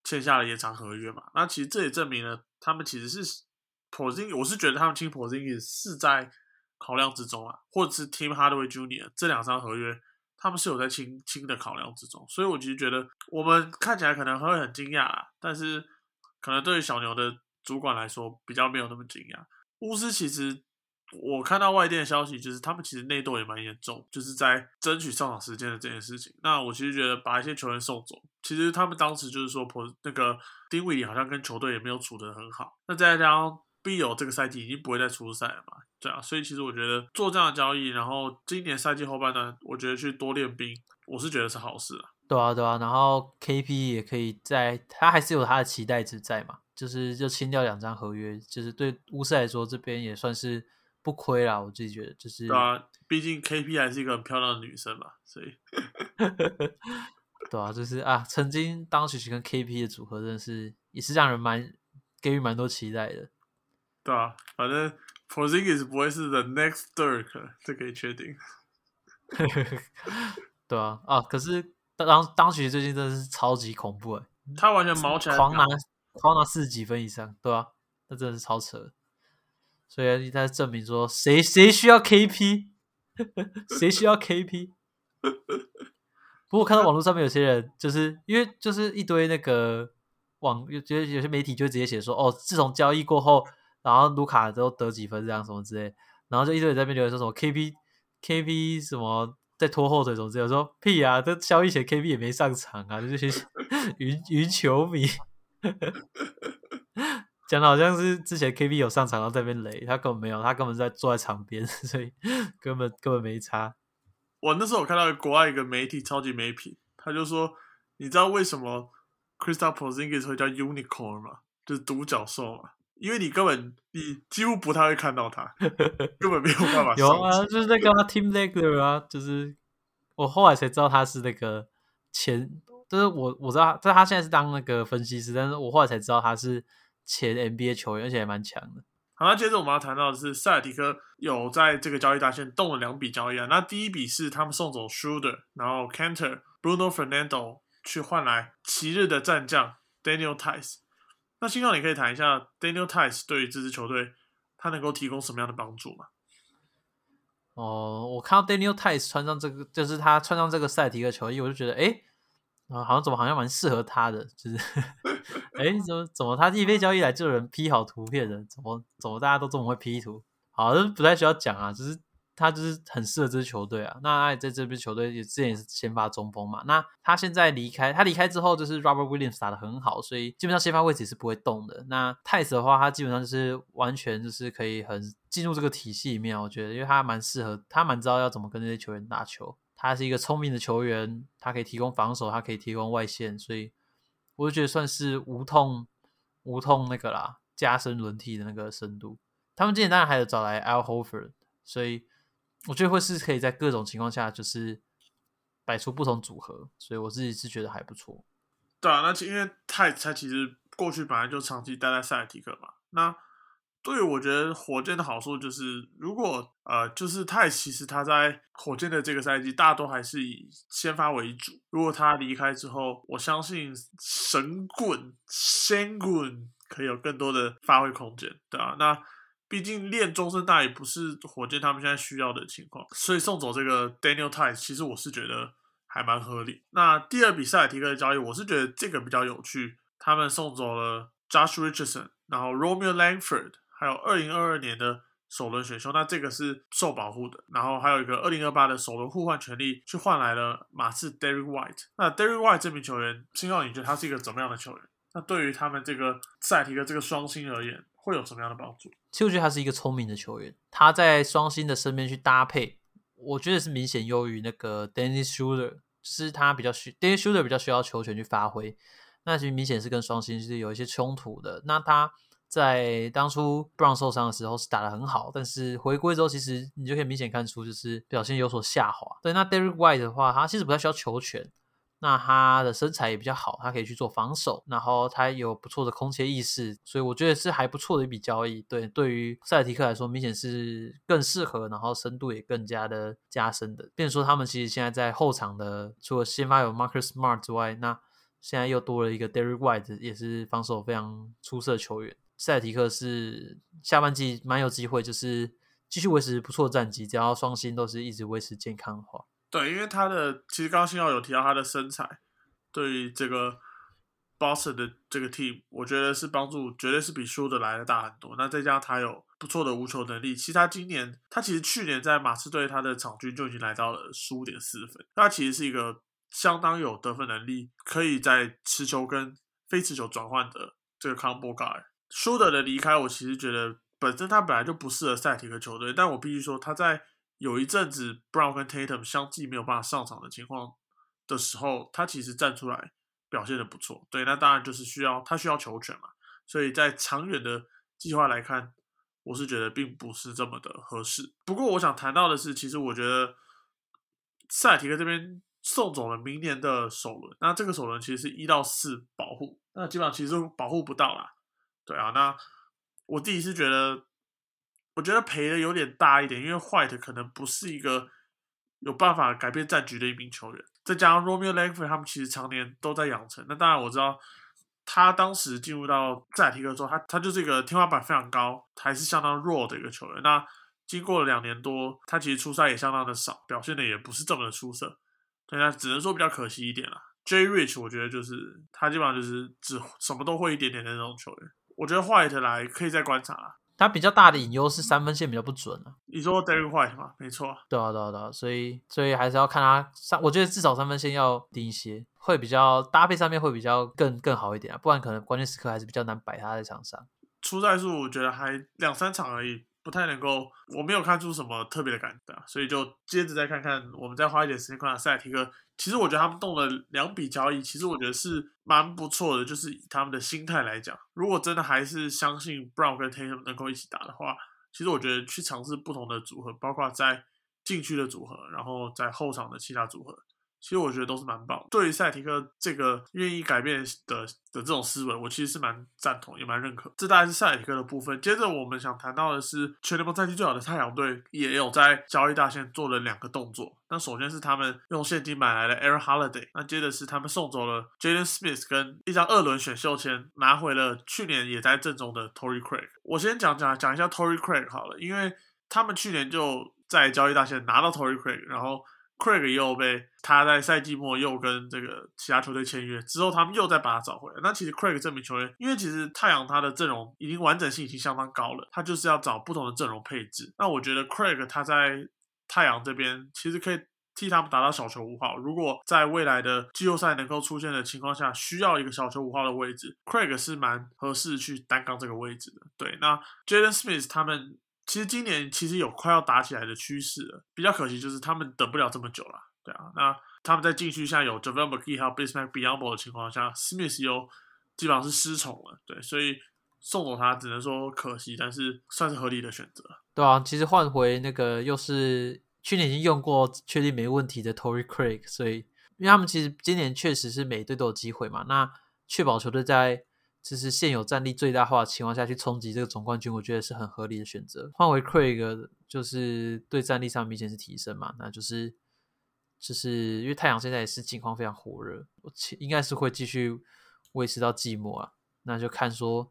签下了延长合约嘛。那其实这也证明了他们其实是，posing，我是觉得他们签 posing 是在考量之中啊，或者是 Tim Hardaway Jr. 这两张合约，他们是有在清清的考量之中，所以我其实觉得我们看起来可能会很惊讶啦，但是可能对于小牛的主管来说比较没有那么惊讶。巫师其实我看到外电的消息，就是他们其实内斗也蛮严重，就是在争取上场时间的这件事情。那我其实觉得把一些球员送走，其实他们当时就是说，那个丁威迪好像跟球队也没有处得很好。那再加上 B 友这个赛季已经不会再出赛了嘛，对啊，所以其实我觉得做这样的交易，然后今年赛季后半段，我觉得去多练兵，我是觉得是好事啊。对啊，对啊，然后 KP 也可以在，他还是有他的期待值在嘛，就是就清掉两张合约，就是对乌斯来说这边也算是。不亏啦，我自己觉得就是。对啊，毕竟 KP 还是一个很漂亮的女生嘛，所以。对啊，就是啊，曾经当曲曲跟 KP 的组合，真的是也是让人蛮给予蛮多期待的。对啊，反正 Porzingis 不会是 The Next Dirk，这可以确定。对啊，啊，可是当当时最近真的是超级恐怖哎，他完全毛起来，狂拿狂拿四十几分以上，对啊，那真的是超扯。所以他证明说，谁谁需要 KP，谁需要 KP。不过看到网络上面有些人，就是因为就是一堆那个网，觉得有些媒体就直接写说，哦，自从交易过后，然后卢卡都得几分这样什么之类，然后就一堆人在那边留言说什么 KP KP 什么在拖后腿什么之类，我说屁啊，这交易前 KP 也没上场啊，这些云云球迷。讲的好像是之前 K B 有上场然后在那边雷，他根本没有，他根本在坐在场边，所以根本根本没差。我那时候我看到国外一个媒体超级媒体，他就说：“你知道为什么 Crystal Porzingis 会叫 Unicorn 吗？就是独角兽嘛，因为你根本你几乎不太会看到他，根本没有办法。有啊，就是那个 Team Legler 啊，就是我后来才知道他是那个前，就是我我知道，但他现在是当那个分析师，但是我后来才知道他是。前 NBA 球员，而且还蛮强的。好，那接着我们要谈到的是，塞尔提克有在这个交易大线动了两笔交易啊。那第一笔是他们送走 Schroeder，然后 Cantor、Bruno Fernando 去换来奇日的战将 Daniel Tice。那新浩，你可以谈一下 Daniel Tice 对于这支球队他能够提供什么样的帮助吗？哦，我看到 Daniel Tice 穿上这个，就是他穿上这个塞尔提克球衣，我就觉得，哎。啊，好像怎么好像蛮适合他的，就是，哎，怎么怎么他一飞交易来就有人 P 好图片的，怎么怎么大家都这么会 P 图？好，这不太需要讲啊，就是他就是很适合这支球队啊。那在这支球队也之前也是先发中锋嘛。那他现在离开，他离开之后就是 Robert Williams 打的很好，所以基本上先发位置是不会动的。那泰斯的话，他基本上就是完全就是可以很进入这个体系里面，我觉得，因为他蛮适合，他蛮知道要怎么跟这些球员打球。他是一个聪明的球员，他可以提供防守，他可以提供外线，所以我就觉得算是无痛无痛那个啦，加深轮替的那个深度。他们今年当然还有找来 Al Hofer，所以我觉得会是可以在各种情况下就是摆出不同组合，所以我自己是觉得还不错。对啊，那因为泰他其实过去本来就长期待在塞尔提克嘛，那。对，我觉得火箭的好处就是，如果呃，就是泰其实他在火箭的这个赛季，大多还是以先发为主。如果他离开之后，我相信神棍、仙棍可以有更多的发挥空间，对啊，那毕竟练终身大也不是火箭他们现在需要的情况，所以送走这个 Daniel Tyce 其实我是觉得还蛮合理。那第二笔塞尔提克的交易，我是觉得这个比较有趣，他们送走了 Josh Richardson，然后 Romeo Langford。还有二零二二年的首轮选秀，那这个是受保护的。然后还有一个二零二八的首轮互换权利，去换来了马刺 Derek White。那 Derek White 这名球员，青奥你觉得他是一个怎么样的球员？那对于他们这个赛提的这个双星而言，会有什么样的帮助？其实我觉得他是一个聪明的球员，他在双星的身边去搭配，我觉得是明显优于那个 Dennis Schroeder，就是他比较需 Dennis Schroeder 比较需要球权去发挥，那其实明显是跟双星是有一些冲突的。那他。在当初 Brown 受伤的时候是打的很好，但是回归之后，其实你就可以明显看出就是表现有所下滑。对，那 Derek White 的话，他其实不太需要球权，那他的身材也比较好，他可以去做防守，然后他有不错的空切意识，所以我觉得是还不错的一笔交易。对，对于塞尔提克来说，明显是更适合，然后深度也更加的加深的。变说他们其实现在在后场的，除了先发有 Marcus Smart 之外，那现在又多了一个 Derek White，也是防守非常出色的球员。塞提克是下半季蛮有机会，就是继续维持不错战绩，只要双星都是一直维持健康的话。对，因为他的其实刚刚信号有提到他的身材，对于这个 Boston 的这个 team，我觉得是帮助绝对是比输的来的大很多。那再加上他有不错的无球能力，其实他今年他其实去年在马刺队他的场均就已经来到了十五点四分，他其实是一个相当有得分能力，可以在持球跟非持球转换的这个 combo guy。舒德的离开，我其实觉得本身他本来就不适合赛提克球队，但我必须说他在有一阵子 Brown 跟 Tatum 相继没有办法上场的情况的时候，他其实站出来表现的不错。对，那当然就是需要他需要球权嘛，所以在长远的计划来看，我是觉得并不是这么的合适。不过我想谈到的是，其实我觉得赛提克这边送走了明年的首轮，那这个首轮其实是一到四保护，那基本上其实保护不到啦。对啊，那我自己是觉得，我觉得赔的有点大一点，因为 White 可能不是一个有办法改变战局的一名球员，再加上 Romeo Langford 他们其实常年都在养成。那当然我知道，他当时进入到塞提克之后，他他就是一个天花板非常高，还是相当弱的一个球员。那经过了两年多，他其实出赛也相当的少，表现的也不是这么的出色，对啊，只能说比较可惜一点了。J Rich 我觉得就是他基本上就是只什么都会一点点的那种球员。我觉得 White 来可以再观察，他比较大的隐忧是三分线比较不准啊。你说 Derek White 吗？没错，对啊，对啊，对啊，所以所以还是要看他三，我觉得至少三分线要低一些，会比较搭配上面会比较更更好一点啊，不然可能关键时刻还是比较难摆他在场上。出赛数我觉得还两三场而已。不太能够，我没有看出什么特别的感觉，所以就接着再看看，我们再花一点时间观察塞提克。其实我觉得他们动了两笔交易，其实我觉得是蛮不错的。就是以他们的心态来讲，如果真的还是相信 Brown 跟 Tatum 能够一起打的话，其实我觉得去尝试不同的组合，包括在禁区的组合，然后在后场的其他组合。其实我觉得都是蛮棒。对于赛提克这个愿意改变的的这种思维，我其实是蛮赞同，也蛮认可。这大概是赛提克的部分。接着我们想谈到的是，全联盟战绩最好的太阳队也有在交易大线做了两个动作。那首先是他们用现金买来了 Air Holiday，那接着是他们送走了 Jaden Smith 跟一张二轮选秀签，拿回了去年也在阵中的 Tory Craig。我先讲讲讲一下 Tory Craig 好了，因为他们去年就在交易大线拿到 Tory Craig，然后。Craig 又被他在赛季末又跟这个其他球队签约之后，他们又再把他找回来。那其实 Craig 这名球员，因为其实太阳他的阵容已经完整性已经相当高了，他就是要找不同的阵容配置。那我觉得 Craig 他在太阳这边其实可以替他们打到小球五号。如果在未来的季后赛能够出现的情况下，需要一个小球五号的位置，Craig 是蛮合适去担纲这个位置的。对，那 Jaden Smith 他们。其实今年其实有快要打起来的趋势了，比较可惜就是他们等不了这么久了，对啊。那他们在禁区下有 Javel McGee 还有 Bismack Biyombo 的情况下，Smith 又基本上是失宠了，对，所以送走他只能说可惜，但是算是合理的选择。对啊，其实换回那个又是去年已经用过、确定没问题的 Tory Craig，所以因为他们其实今年确实是每队都有机会嘛，那确保球队在。就是现有战力最大化的情况下去冲击这个总冠军，我觉得是很合理的选择。换回 Craig，就是对战力上明显是提升嘛。那就是就是因为太阳现在也是近况非常火热，应该是会继续维持到季末啊。那就看说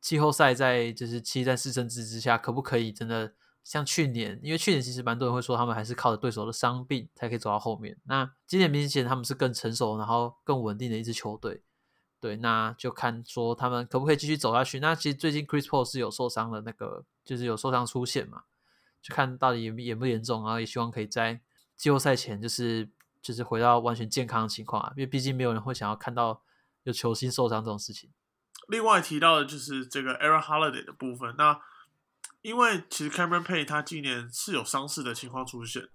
季后赛在就是七战四胜制之下，可不可以真的像去年？因为去年其实蛮多人会说他们还是靠着对手的伤病才可以走到后面。那今年明显他们是更成熟，然后更稳定的一支球队。对，那就看说他们可不可以继续走下去。那其实最近 Chris Paul 是有受伤的，那个就是有受伤出现嘛，就看到底严严不严重，然后也希望可以在季后赛前就是就是回到完全健康的情况啊，因为毕竟没有人会想要看到有球星受伤这种事情。另外提到的就是这个 Aaron Holiday 的部分，那因为其实 Cameron Payne 他今年是有伤势的情况出现。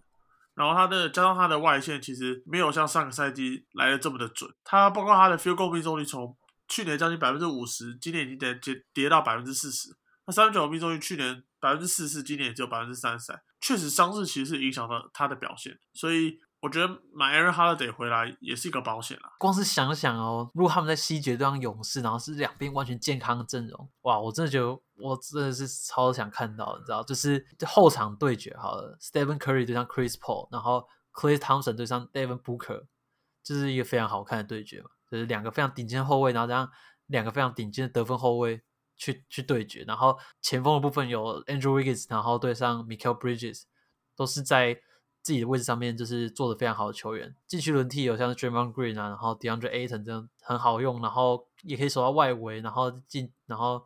然后他的加上他的外线其实没有像上个赛季来的这么的准，他包括他的 field goal 命中率从去年将近百分之五十，今年已经跌跌跌到百分之四十。那三分球命中率去年百分之四十，今年也只有百分之三十三，确实伤势其实是影响到他的表现，所以。我觉得买 Aaron Holiday 回来也是一个保险啦。光是想想哦，如果他们在西决对上勇士，然后是两边完全健康的阵容，哇！我真的觉得我真的是超想看到，你知道，就是后场对决好了，Stephen Curry 对上 Chris Paul，然后 Clay Thompson 对上 Devin Booker，这是一个非常好看的对决嘛。就是两个非常顶尖后卫，然后这样两个非常顶尖的得分后卫去去对决，然后前锋的部分有 Andrew Wiggins，然后对上 Michael Bridges，都是在。自己的位置上面就是做的非常好的球员。禁区轮替有像 Draymond Green 啊，然后 DeAndre Ayton 这样很好用，然后也可以守到外围，然后进，然后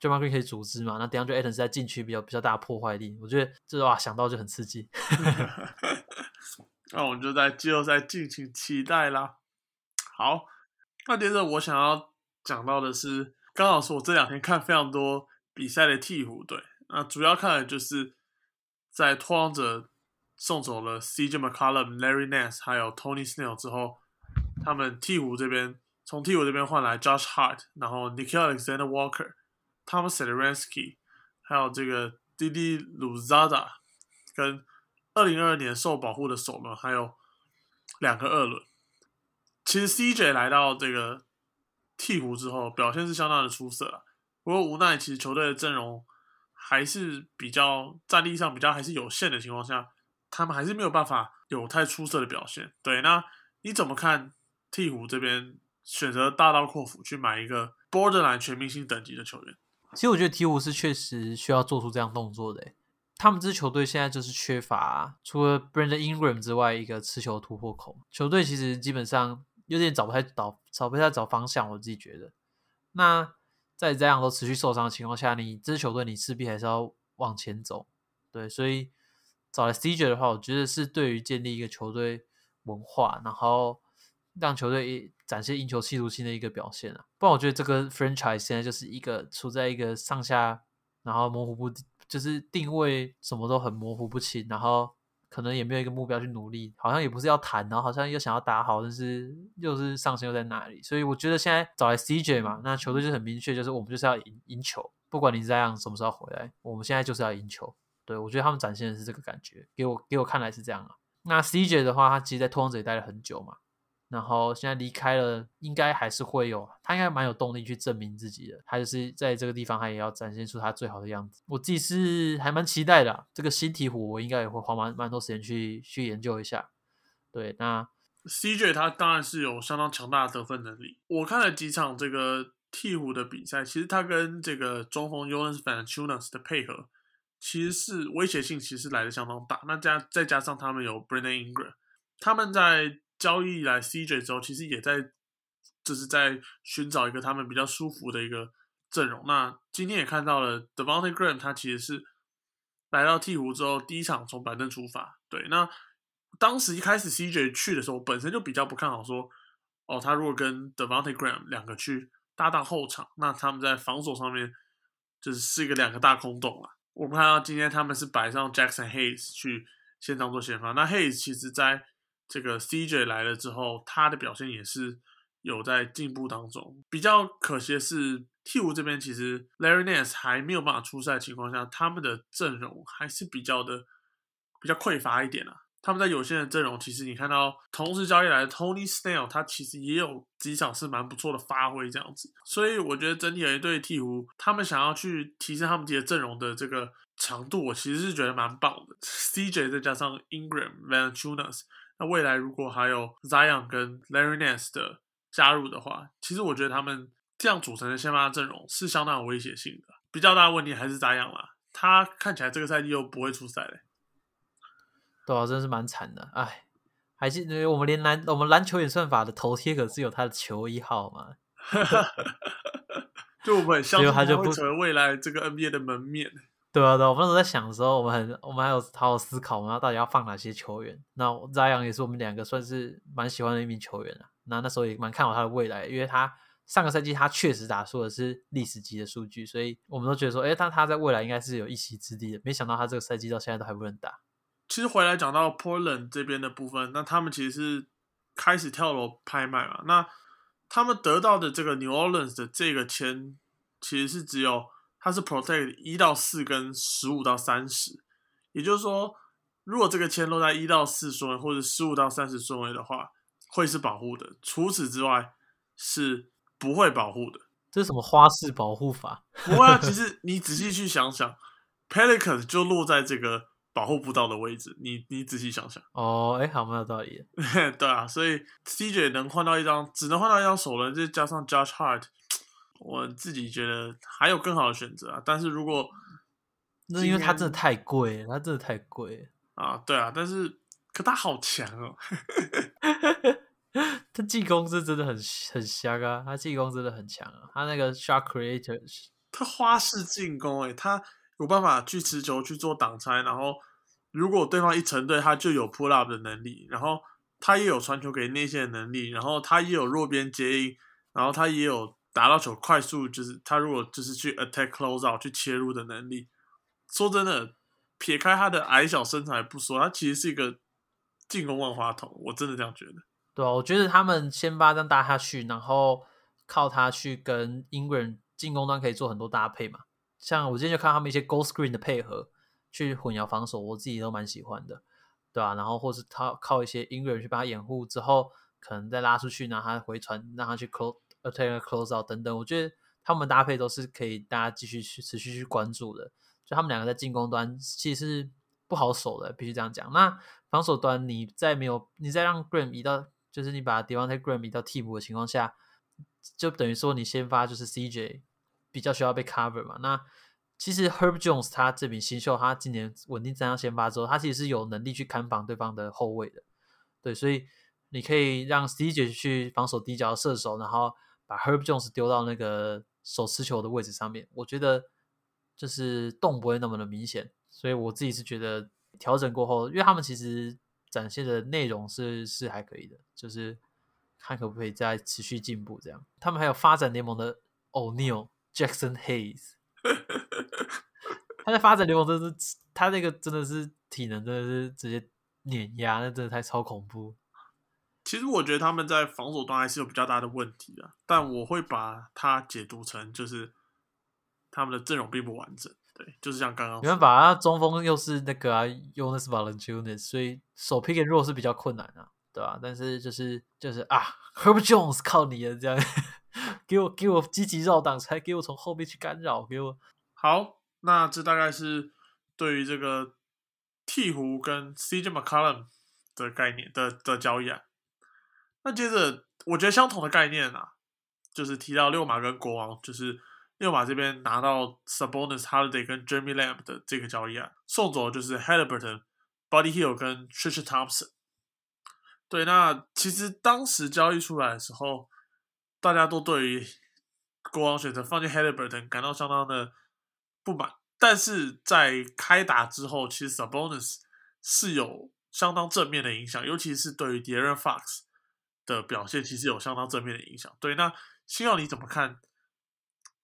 Draymond Green 可以组织嘛，那 DeAndre Ayton 是在禁区比较比较大的破坏力，我觉得这哇想到就很刺激。那我们就在季后赛敬请期待啦。好，那接着我想要讲到的是，刚好是我这两天看非常多比赛的鹈鹕队，那主要看的就是在拓荒者送走了 CJ McCollum、Larry Nance 还有 Tony Snell 之后，他们鹈鹕这边从鹈鹕这边换来 Josh Hart，然后 Nickeil Alexander Walker、Thomas Satoransky，还有这个 Didi Luzada 跟二零二二年受保护的首轮，还有两个二轮。其实 CJ 来到这个鹈鹕之后，表现是相当的出色啊。不过无奈，其实球队的阵容还是比较战力上比较还是有限的情况下，他们还是没有办法有太出色的表现。对，那你怎么看鹈鹕这边选择大刀阔斧去买一个 Borderline 全明星等级的球员？其实我觉得鹈鹕是确实需要做出这样动作的。他们这支球队现在就是缺乏除了 Brandon Ingram 之外一个持球突破口。球队其实基本上。有点找不太找找不太找方向，我自己觉得。那在这样都持续受伤的情况下，你这支球队你势必还是要往前走，对。所以找来 CJ 的话，我觉得是对于建立一个球队文化，然后让球队展现赢球企图心的一个表现啊。不然我觉得这个 franchise 现在就是一个处在一个上下，然后模糊不就是定位什么都很模糊不清，然后。可能也没有一个目标去努力，好像也不是要谈，然后好像又想要打好，但是又是上限又在哪里？所以我觉得现在找来 CJ 嘛，那球队就很明确，就是我们就是要赢赢球，不管你这样什么时候回来，我们现在就是要赢球。对我觉得他们展现的是这个感觉，给我给我看来是这样啊。那 CJ 的话，他其实在拓荒者也待了很久嘛。然后现在离开了，应该还是会有，他应该蛮有动力去证明自己的。他就是在这个地方，他也要展现出他最好的样子。我自己是还蛮期待的，这个新鹈鹕我应该也会花蛮蛮多时间去去研究一下。对，那 CJ 他当然是有相当强大的得分能力。我看了几场这个鹈鹕的比赛，其实他跟这个中锋 Jonas v a n c h u n a s 的配合，其实是威胁性其实来的相当大。那加再加上他们有 Brandon Ingram，他们在交易来 CJ 之后，其实也在就是在寻找一个他们比较舒服的一个阵容。那今天也看到了 Devonte Graham，他其实是来到鹈鹕之后第一场从板凳出发。对，那当时一开始 CJ 去的时候，本身就比较不看好，说哦，他如果跟 Devonte Graham 两个去搭档后场，那他们在防守上面就是是一个两个大空洞了。我们看到今天他们是摆上 Jackson Hayes 去先当做先发，那 Hayes 其实在这个 CJ 来了之后，他的表现也是有在进步当中。比较可惜的是，T 五这边其实 Larry Nance 还没有办法出赛的情况下，他们的阵容还是比较的比较匮乏一点啊。他们在有限的阵容，其实你看到同时交易来的 Tony Snell，他其实也有几场是蛮不错的发挥这样子。所以我觉得整体而言，对鹈鹕他们想要去提升他们自己的阵容的这个强度，我其实是觉得蛮棒的。CJ 再加上 Ingram、Van Chunas。那未来如果还有 Zion 跟 Larry Nance 的加入的话，其实我觉得他们这样组成的先发阵容是相当有威胁性的。比较大的问题还是 Zion 啦，他看起来这个赛季又不会出赛嘞。对啊，真是蛮惨的。哎，还记得我们连篮我们篮球演算法的头贴可是有他的球衣号嘛？就我们很相信他会成为未来这个 NBA 的门面。对啊，对，我们那时候在想的时候，我们很，我们还有好好思考，我们要到底要放哪些球员。那 Zion 也是我们两个算是蛮喜欢的一名球员啊。那那时候也蛮看好他的未来，因为他上个赛季他确实打出的是历史级的数据，所以我们都觉得说，哎，他他在未来应该是有一席之地的。没想到他这个赛季到现在都还不能打。其实回来讲到 Portland 这边的部分，那他们其实是开始跳楼拍卖嘛。那他们得到的这个 New Orleans 的这个签，其实是只有。它是 protect 一到四跟十五到三十，也就是说，如果这个签落在一到四顺位或者十五到三十顺位的话，会是保护的。除此之外是不会保护的。这是什么花式保护法？不会啊，其实 你仔细去想想，Pelicans 就落在这个保护不到的位置。你你仔细想想。哦，哎，好，没有道理。对啊，所以 CJ 能换到一张，只能换到一张首轮，再加上 Judge Hart。我自己觉得还有更好的选择啊，但是如果那因为它真的太贵，它真的太贵。啊，对啊，但是可他好强哦，他进攻是真的很很香啊，他进攻真的很强啊，他那个 shot creator，他花式进攻，诶，他有办法去持球去做挡拆，然后如果对方一成队，他就有 pull up 的能力，然后他也有传球给内线的能力，然后他也有弱边接应，然后他也有打到球快速，就是他如果就是去 attack close out 去切入的能力。说真的，撇开他的矮小身材不说，他其实是一个进攻万花筒，我真的这样觉得。对啊，我觉得他们先把这样搭下去，然后靠他去跟英国人进攻端可以做很多搭配嘛。像我之前就看他们一些 goal screen 的配合，去混淆防守，我自己都蛮喜欢的，对吧？然后或是他靠一些英国人去帮他掩护之后，可能再拉出去，让他回传，让他去 close attack close out 等等。我觉得他们搭配都是可以大家继续去持续去关注的。就他们两个在进攻端其实不好守的，必须这样讲。那防守端，你在没有你在让 Graham 移到，就是你把 d e v o n t Graham 移到替补的情况下，就等于说你先发就是 CJ 比较需要被 cover 嘛。那其实 Herb Jones 他这名新秀，他今年稳定站上先发之后，他其实是有能力去看防对方的后卫的。对，所以你可以让 CJ 去防守低角射手，然后把 Herb Jones 丢到那个手持球的位置上面。我觉得。就是动不会那么的明显，所以我自己是觉得调整过后，因为他们其实展现的内容是是还可以的，就是看可不可以再持续进步这样。他们还有发展联盟的 O'Neal Jackson Hayes，他在发展联盟真是他那个真的是体能真的是直接碾压，那真的太超恐怖。其实我觉得他们在防守端还是有比较大的问题啊，但我会把它解读成就是。他们的阵容并不完整，对，就是像刚刚没办法啊，中锋又是那个啊，Jonas Valanciunas，所以手 pick and roll 是比较困难啊，对吧？但是就是就是啊，Herb Jones 靠你了，这样给我给我积极绕挡才给我从后面去干扰，给我好。那这大概是对于这个鹈鹕跟 CJ McCollum 的概念的的交易啊。那接着我觉得相同的概念啊，就是提到六马跟国王，就是。六马这边拿到 Sabonis、Holiday 跟 Jeremy Lamb 的这个交易案，送走就是 Halliburton、Body Hill 跟 Trisha Thompson。对，那其实当时交易出来的时候，大家都对于国王选择放进 Halliburton 感到相当的不满。但是在开打之后，其实 Sabonis 是有相当正面的影响，尤其是对于 De'Aaron Fox 的表现，其实有相当正面的影响。对，那星耀你怎么看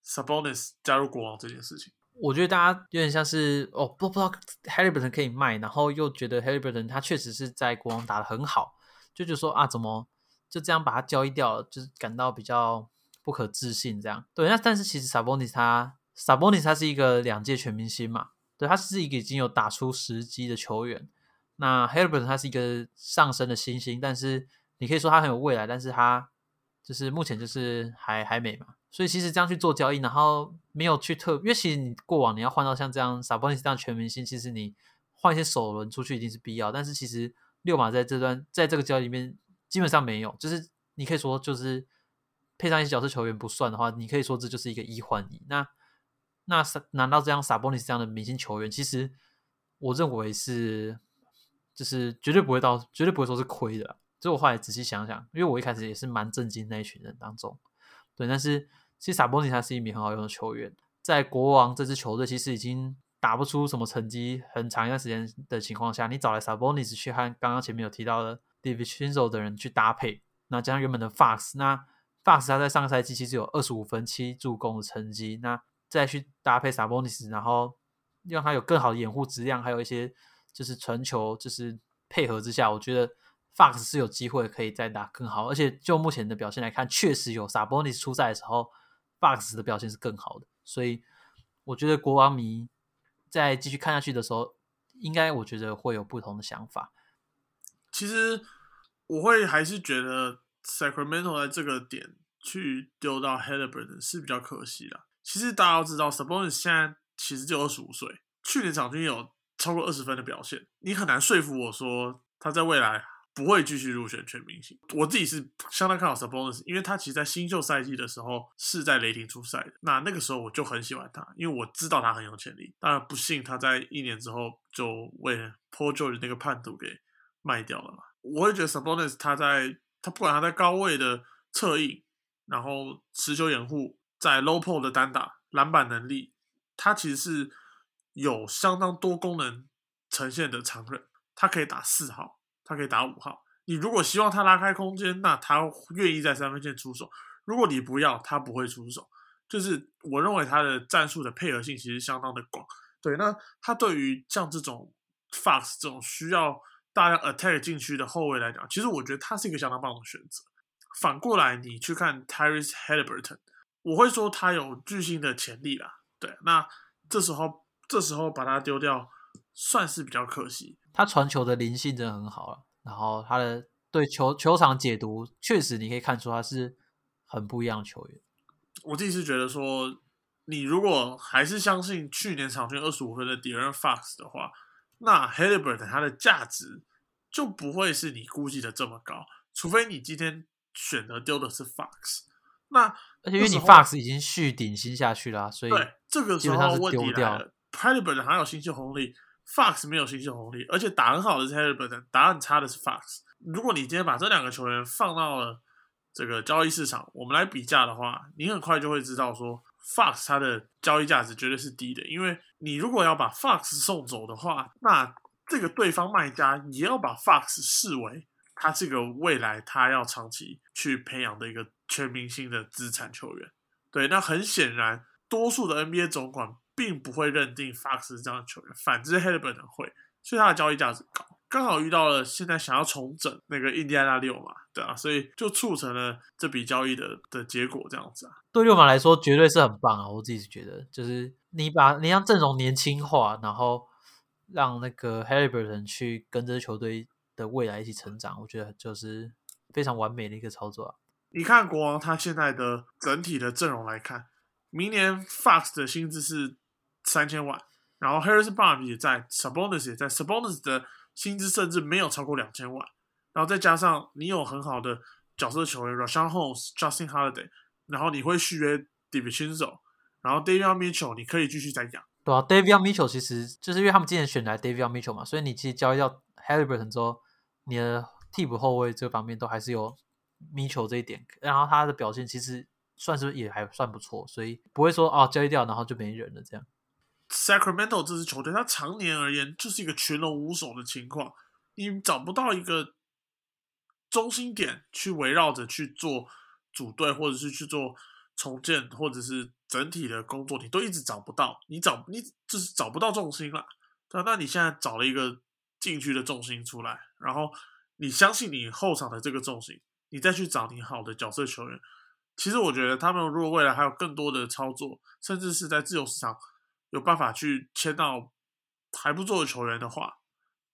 ？Sabonis 加入国王这件事情，我觉得大家有点像是哦，不不知道 Halliburton 可以卖，然后又觉得 Halliburton 他确实是在国王打的很好，就觉得说啊，怎么就这样把他交易掉了，就是感到比较不可置信这样。对，那但是其实 Sabonis 他 Sabonis 他是一个两届全明星嘛，对他是一个已经有打出时机的球员。那 Halliburton 他是一个上升的新星，但是你可以说他很有未来，但是他就是目前就是还还没嘛。所以其实这样去做交易，然后没有去特，因为其实你过往你要换到像这样萨博尼斯这样全明星，其实你换一些首轮出去一定是必要。但是其实六马在这段在这个交易里面基本上没有，就是你可以说就是配上一些角色球员不算的话，你可以说这就是一个一换一。那那难道这样萨博尼斯这样的明星球员，其实我认为是就是绝对不会到绝对不会说是亏的。所以我后来仔细想想，因为我一开始也是蛮震惊那一群人当中，对，但是。其实萨波尼他是一名很好用的球员，在国王这支球队其实已经打不出什么成绩很长一段时间的情况下，你找来萨波尼斯去和刚刚前面有提到的 David c h i n z o 的人去搭配，那加上原本的 Fox，那 Fox 他在上个赛季其实有二十五分七助攻的成绩，那再去搭配萨波尼斯，然后让他有更好的掩护质量，还有一些就是传球就是配合之下，我觉得。Fox 是有机会可以再打更好，而且就目前的表现来看，确实有 Sabonis 出赛的时候，Fox 的表现是更好的。所以我觉得国王迷在继续看下去的时候，应该我觉得会有不同的想法。其实我会还是觉得 Sacramento 在这个点去丢到 Halliburton 是比较可惜的。其实大家都知道，Sabonis 现在其实就二十五岁，去年场均有超过二十分的表现，你很难说服我说他在未来。不会继续入选全明星。我自己是相当看好 Sabonis，因为他其实，在新秀赛季的时候是在雷霆出赛的。那那个时候我就很喜欢他，因为我知道他很有潜力。当然，不幸他在一年之后就为 Paul George 那个叛徒给卖掉了嘛。我会觉得 Sabonis 他在他不管他在高位的策应，然后持球掩护，在 low p o l 的单打、篮板能力，他其实是有相当多功能呈现的常人。他可以打四号。他可以打五号。你如果希望他拉开空间，那他愿意在三分线出手。如果你不要，他不会出手。就是我认为他的战术的配合性其实相当的广。对，那他对于像这种 Fox 这种需要大量 attack 禁区的后卫来讲，其实我觉得他是一个相当棒的选择。反过来，你去看 Tyrese Halliburton，我会说他有巨星的潜力啦。对，那这时候这时候把他丢掉，算是比较可惜。他传球的灵性真的很好了，然后他的对球球场解读确实你可以看出他是很不一样的球员。我自己是觉得说，你如果还是相信去年场均二十五分的 d a r e n Fox 的话，那 Halliburton 他的价值就不会是你估计的这么高，除非你今天选择丢的是 Fox。那而且因为你 Fox 已经续顶薪下去了，所以对这个时候问题来了，Halliburton 还有新秀红利。Fox 没有新秀红利，而且打很好的是 Halliburton，打很差的是 Fox。如果你今天把这两个球员放到了这个交易市场，我们来比价的话，你很快就会知道说，Fox 它的交易价值绝对是低的。因为你如果要把 Fox 送走的话，那这个对方卖家也要把 Fox 视为他这个未来他要长期去培养的一个全明星的资产球员。对，那很显然，多数的 NBA 总管。并不会认定 Fox 是这样的球员，反之 Halliburton 会，所以他的交易价值高。刚好遇到了现在想要重整那个印第安纳六嘛，对啊，所以就促成了这笔交易的的结果这样子啊。对六马来说绝对是很棒啊，我自己是觉得，就是你把你让阵容年轻化，然后让那个 Halliburton 去跟着球队的未来一起成长，我觉得就是非常完美的一个操作啊。你看国王他现在的整体的阵容来看，明年 Fox 的薪资是。三千万，然后 Harris Barnes 也在，Sabonis 也在，Sabonis 的薪资甚至没有超过两千万，然后再加上你有很好的角色球员 Rashawn Holmes、Justin Holiday，然后你会续约 David Chinzo，然后 David Mitchell 你可以继续再养。对啊，David Mitchell 其实就是因为他们今年选来 David Mitchell 嘛，所以你其实交易掉 Halliburton 之后，你的替补后卫这方面都还是有 Mitchell 这一点，然后他的表现其实算是也还算不错，所以不会说哦交易掉然后就没人了这样。Sacramento 这支球队，它常年而言就是一个群龙无首的情况，你找不到一个中心点去围绕着去做组队，或者是去做重建，或者是整体的工作，你都一直找不到，你找你就是找不到重心了。对，那你现在找了一个禁区的重心出来，然后你相信你后场的这个重心，你再去找你好的角色球员，其实我觉得他们如果未来还有更多的操作，甚至是在自由市场。有办法去签到还不错的球员的话，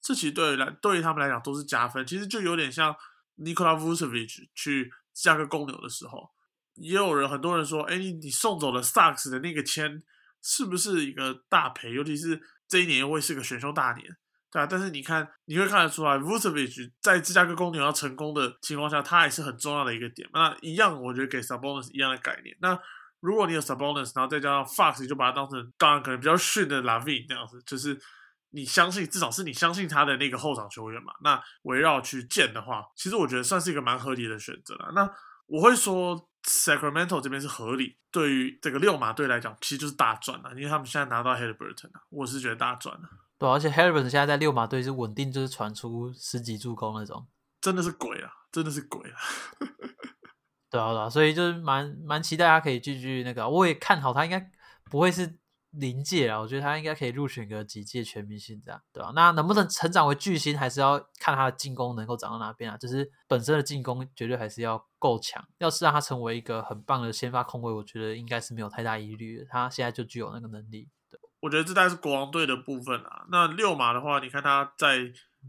这其实对来对于他们来讲都是加分。其实就有点像 Nikola Vucevic 去芝加个公牛的时候，也有人很多人说：“哎，你送走了 Sucks 的那个签，是不是一个大赔？尤其是这一年会是个选秀大年，对啊。但是你看，你会看得出来，Vucevic 在芝加哥公牛要成功的情况下，他也是很重要的一个点。那一样，我觉得给 Sabonis 一样的概念。那如果你有 Sabonis，然后再加上 Fox，你就把它当成当然可能比较逊的 Lavin 那样子，就是你相信至少是你相信他的那个后场球员嘛。那围绕去建的话，其实我觉得算是一个蛮合理的选择了。那我会说 Sacramento 这边是合理，对于这个六马队来讲，其实就是大赚了，因为他们现在拿到 Halliburton 啊，我是觉得大赚了。对，而且 Halliburton 现在在六马队是稳定，就是传出十几助攻那种，真的是鬼啊，真的是鬼啊。对啊，对啊，所以就是蛮蛮期待他可以继续那个，我也看好他应该不会是临界啊，我觉得他应该可以入选个几届全明星这样，对吧？那能不能成长为巨星，还是要看他的进攻能够长到哪边啊？就是本身的进攻绝对还是要够强，要是让他成为一个很棒的先发控卫，我觉得应该是没有太大疑虑的。他现在就具有那个能力。对，我觉得这代是国王队的部分啊。那六马的话，你看他在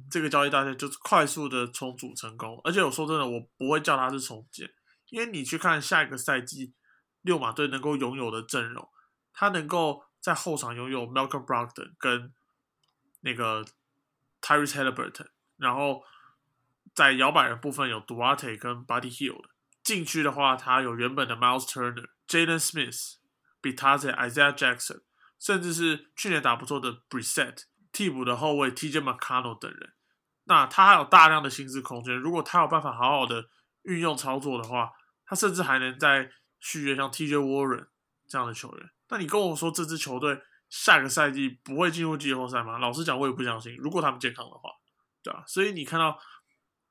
这个交易大赛就是快速的重组成功，而且我说真的，我不会叫他是重建。因为你去看下一个赛季六马队能够拥有的阵容，他能够在后场拥有 Malcolm Brogdon 跟那个 Tyrese Halliburton，然后在摇摆的部分有 Duarte 跟 Buddy Hill。禁区的话，他有原本的 Miles Turner、Jaden Smith、b i t a z e Isaiah Jackson，甚至是去年打不错的 Brissett，替补的后卫 TJ McConnell 等人。那他还有大量的薪资空间，如果他有办法好好的运用操作的话，他甚至还能再续约像 TJ Warren 这样的球员。那你跟我说这支球队下个赛季不会进入季后赛吗？老实讲，我也不相信。如果他们健康的话，对吧？所以你看到，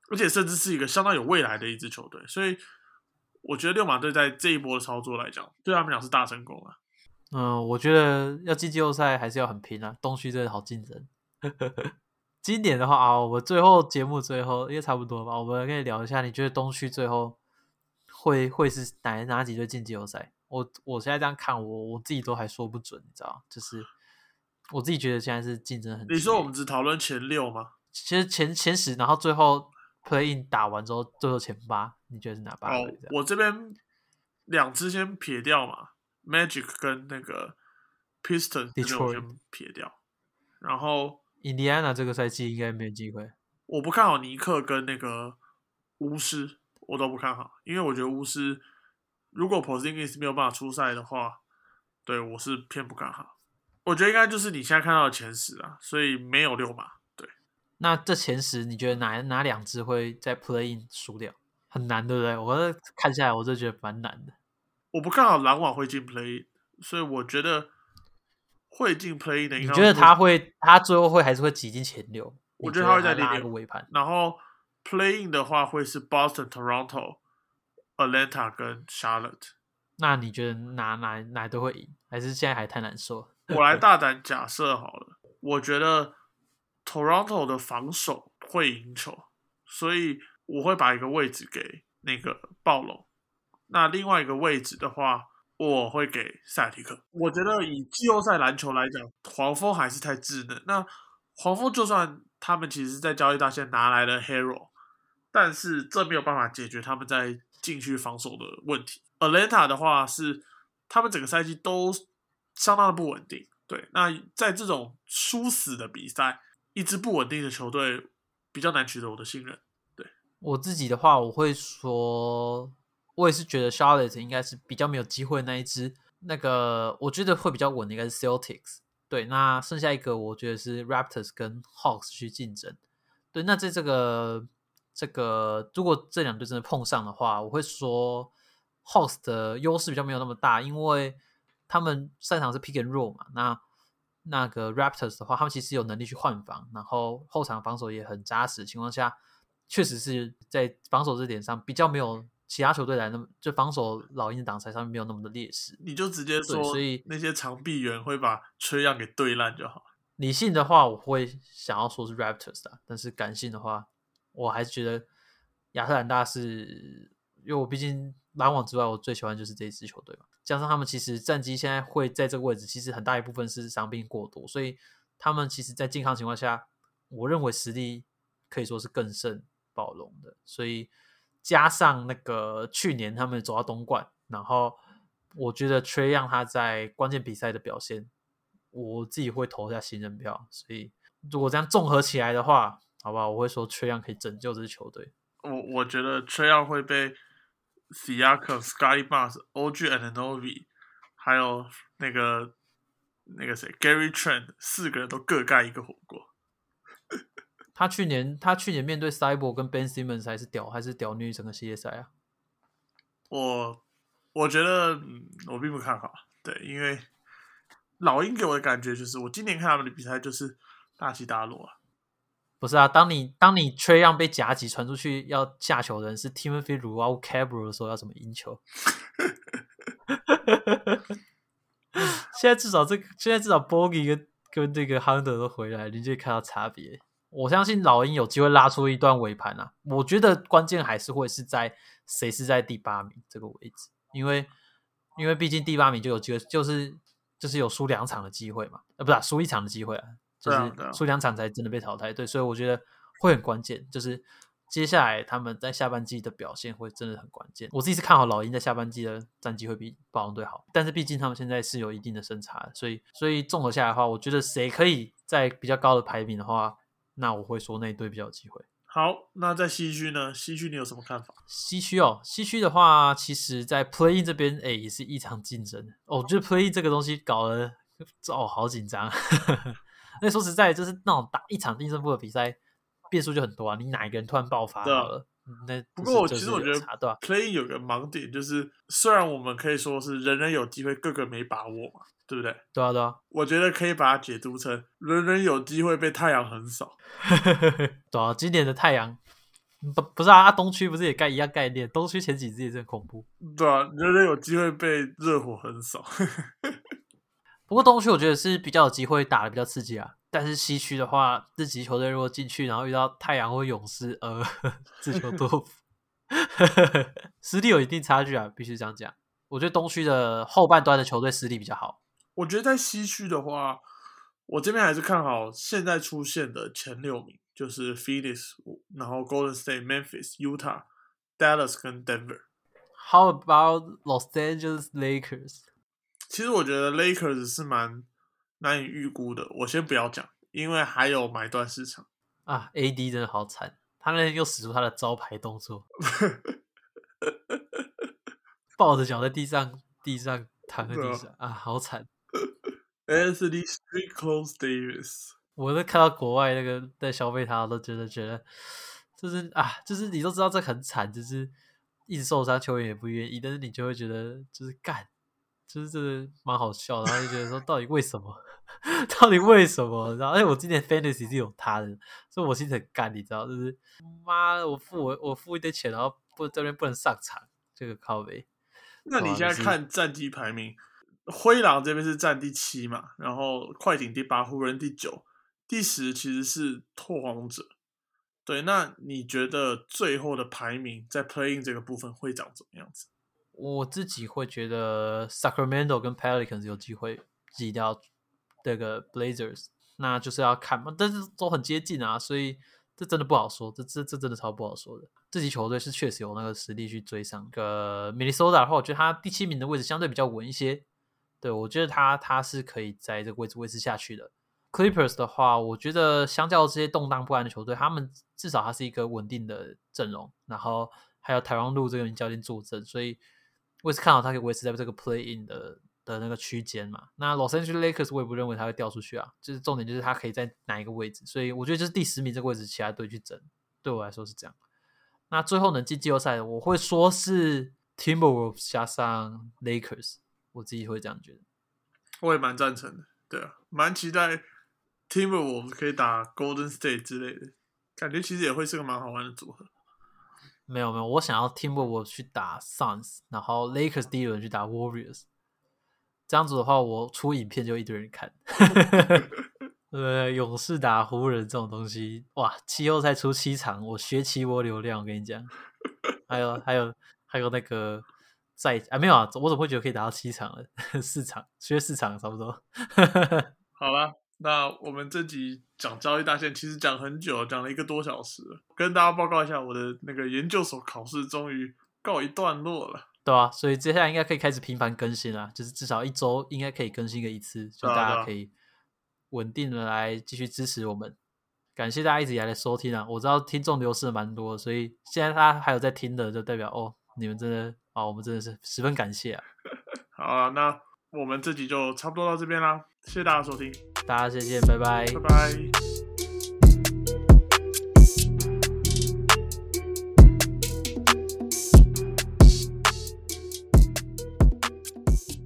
而且甚至是一个相当有未来的一支球队，所以。我觉得六马队在这一波的操作来讲，对他们讲是大成功啊。嗯，我觉得要进季后赛还是要很拼啊。东区真的好竞争。今年的话啊，我最后节目最后应该差不多吧，我们可以聊一下，你觉得东区最后会会是哪哪几队进季后赛？我我现在这样看，我我自己都还说不准，你知道就是我自己觉得现在是竞争很。你说我们只讨论前六吗？其实前前十，然后最后。Play in 打完之后，最后前八，你觉得是哪八哦，我这边两支先撇掉嘛，Magic 跟那个 Piston 这边先撇掉。然后 Indiana 这个赛季应该没有机会。我不看好尼克跟那个巫师，我都不看好，因为我觉得巫师如果 Porzingis 没有办法出赛的话，对我是偏不看好。我觉得应该就是你现在看到的前十啊，所以没有六码。那这前十，你觉得哪哪两支会在 Play in 输掉？很难，对不对？我看下来，我就觉得蛮难的。我不看好篮网会进 Play，所以我觉得会进 Play 的。你觉得他会？他最后会还是会挤进前六？我觉得他会在拉个尾盘。然后 Play in 的话，会是 Boston、Toronto、Atlanta 跟 Charlotte。那你觉得哪哪哪都会赢？还是现在还太难说？我来大胆假设好了，我觉得。Toronto 的防守会赢球，所以我会把一个位置给那个暴龙。那另外一个位置的话，我会给塞提克。我觉得以季后赛篮球来讲，黄蜂还是太稚嫩。那黄蜂就算他们其实在交易大线拿来了 Hero，但是这没有办法解决他们在禁区防守的问题。Atlanta 的话是他们整个赛季都相当的不稳定。对，那在这种殊死的比赛。一支不稳定的球队比较难取得我的信任。对我自己的话，我会说，我也是觉得 Charlotte 应该是比较没有机会那一支。那个我觉得会比较稳的应该是 Celtics。对，那剩下一个我觉得是 Raptors 跟 Hawks 去竞争。对，那在这个这个如果这两队真的碰上的话，我会说 Hawks 的优势比较没有那么大，因为他们擅长是 Pick and Roll 嘛。那那个 Raptors 的话，他们其实有能力去换防，然后后场防守也很扎实的。情况下，确实是在防守这点上比较没有其他球队来那么，就防守老鹰的挡拆上面没有那么的劣势。你就直接说，所以那些长臂猿会把吹让给对烂就好。理性的话，我会想要说是 Raptors 的，但是感性的话，我还是觉得亚特兰大是，因为我毕竟篮网之外，我最喜欢就是这一支球队嘛。加上他们其实战绩现在会在这个位置，其实很大一部分是伤病过多，所以他们其实，在健康情况下，我认为实力可以说是更胜暴龙的。所以加上那个去年他们走到东莞，然后我觉得缺让他在关键比赛的表现，我自己会投下新人票。所以如果这样综合起来的话，好不好？我会说缺让可以拯救这支球队。我我觉得缺让会被。Siakam、Scotty Barnes、OG and Novi，还有那个那个谁 Gary Trent，四个人都各盖一个火锅。他去年他去年面对 Cyber 跟 Ben Simmons 还是屌还是屌虐整个系列赛啊？我我觉得嗯，我并不看好。对，因为老鹰给我的感觉就是，我今年看他们的比赛就是大起大落啊。不是啊，当你当你缺让被夹击传出去要下球的人是 Timothy r u a c a b r 的时候，要怎么赢球？现在至少这个，现在至少 Bogey 跟跟这个 Hunter 都回来，你就看到差别。我相信老鹰有机会拉出一段尾盘啊！我觉得关键还是会是在谁是在第八名这个位置，因为因为毕竟第八名就有机会，就是就是有输两场的机会嘛，呃，不是输一场的机会啊。就是输两场才真的被淘汰，对，所以我觉得会很关键。就是接下来他们在下半季的表现会真的很关键。我自己是看好老鹰在下半季的战绩会比暴龙队好，但是毕竟他们现在是有一定的胜差，所以所以综合下来的话，我觉得谁可以在比较高的排名的话，那我会说那一队比较有机会。好，那在西区呢？西区你有什么看法？西区哦，西区的话，其实在 Play 这边，哎，也是异常竞争。哦，我觉得 Play 这个东西搞得哦，好紧张。那说实在，就是那种打一场定胜负的比赛，变数就很多啊。你哪一个人突然爆发了？那不过，其实我觉得 Play 有个盲点，就是虽然我们可以说是人人有机会，个个没把握嘛。对不对？对啊，对啊，我觉得可以把它解读成人人有机会被太阳横扫。对啊，今年的太阳不不是啊，东区不是也概一样概念？东区前几支也是很恐怖。对啊，人人有机会被热火横扫。不过东区我觉得是比较有机会打的比较刺激啊。但是西区的话，自己球队如果进去，然后遇到太阳或勇士，呃，自求多福，实力有一定差距啊，必须这样讲。我觉得东区的后半段的球队实力比较好。我觉得在西区的话，我这边还是看好现在出现的前六名，就是 Phoenix，然后 Golden State、Memphis、Utah、Dallas 跟 Denver。How about Los Angeles Lakers？其实我觉得 Lakers 是蛮难以预估的。我先不要讲，因为还有买断市场啊。AD 真的好惨，他那天又使出他的招牌动作，抱着脚在地上，地上躺在地上啊，好惨。Anthony Street Close Davis，我都看到国外那个在消费他，都觉得觉得就是啊，就是你都知道这很惨，就是一直受伤，球员也不愿意，但是你就会觉得就是干，就是这个蛮好笑，然后就觉得说到底为什么？到底为什么？然后哎，我今年 Fantasy 是有他的，所以我心情很干，你知道，就是妈，我付我我付一堆钱，然后不这边不能上场，这个靠背。那你现在看战绩排名？灰狼这边是占第七嘛，然后快艇第八，湖人第九，第十其实是拓荒者。对，那你觉得最后的排名在 playing 这个部分会长怎么样子？我自己会觉得 Sacramento 跟 Pelicans 有机会挤掉这个 Blazers，那就是要看嘛，但是都很接近啊，所以这真的不好说，这这这真的超不好说的。这支球队是确实有那个实力去追上个 Minnesota 的话，我觉得他第七名的位置相对比较稳一些。对，我觉得他他是可以在这个位置维持下去的。Clippers 的话，我觉得相较这些动荡不安的球队，他们至少他是一个稳定的阵容，然后还有台湾路这个名教练坐镇，所以我也是看好他可以维持在这个 Play In 的的那个区间嘛。那 Los Angeles Lakers 我也不认为他会掉出去啊，就是重点就是他可以在哪一个位置，所以我觉得就是第十名这个位置，其他队去争，对我来说是这样。那最后能进季后赛，我会说是 Timberwolves 加上 Lakers。我自己会这样觉得，我也蛮赞成的，对啊，蛮期待 Timberwolves 可以打 Golden State 之类的，感觉其实也会是个蛮好玩的组合。没有没有，我想要 Timber 我去打 Suns，然后 Lakers 第一轮去打 Warriors，这样子的话，我出影片就一堆人看。呃，勇士打湖人这种东西，哇，季后赛出七场，我学期波流量，我跟你讲，还有还有还有那个。在啊没有啊，我怎么会觉得可以打到七场了？四场，缺四场差不多。好了，那我们这集讲交易大线，其实讲很久，讲了一个多小时，跟大家报告一下，我的那个研究所考试终于告一段落了，对啊，所以接下来应该可以开始频繁更新了，就是至少一周应该可以更新个一次，就大家可以稳定的来继续支持我们。感谢大家一直以来的收听啊！我知道听众流失蛮多，所以现在大家还有在听的，就代表哦，你们真的。哦，我们真的是十分感谢啊！好啊，那我们这集就差不多到这边啦，谢谢大家收听，大家再见，拜拜，拜拜。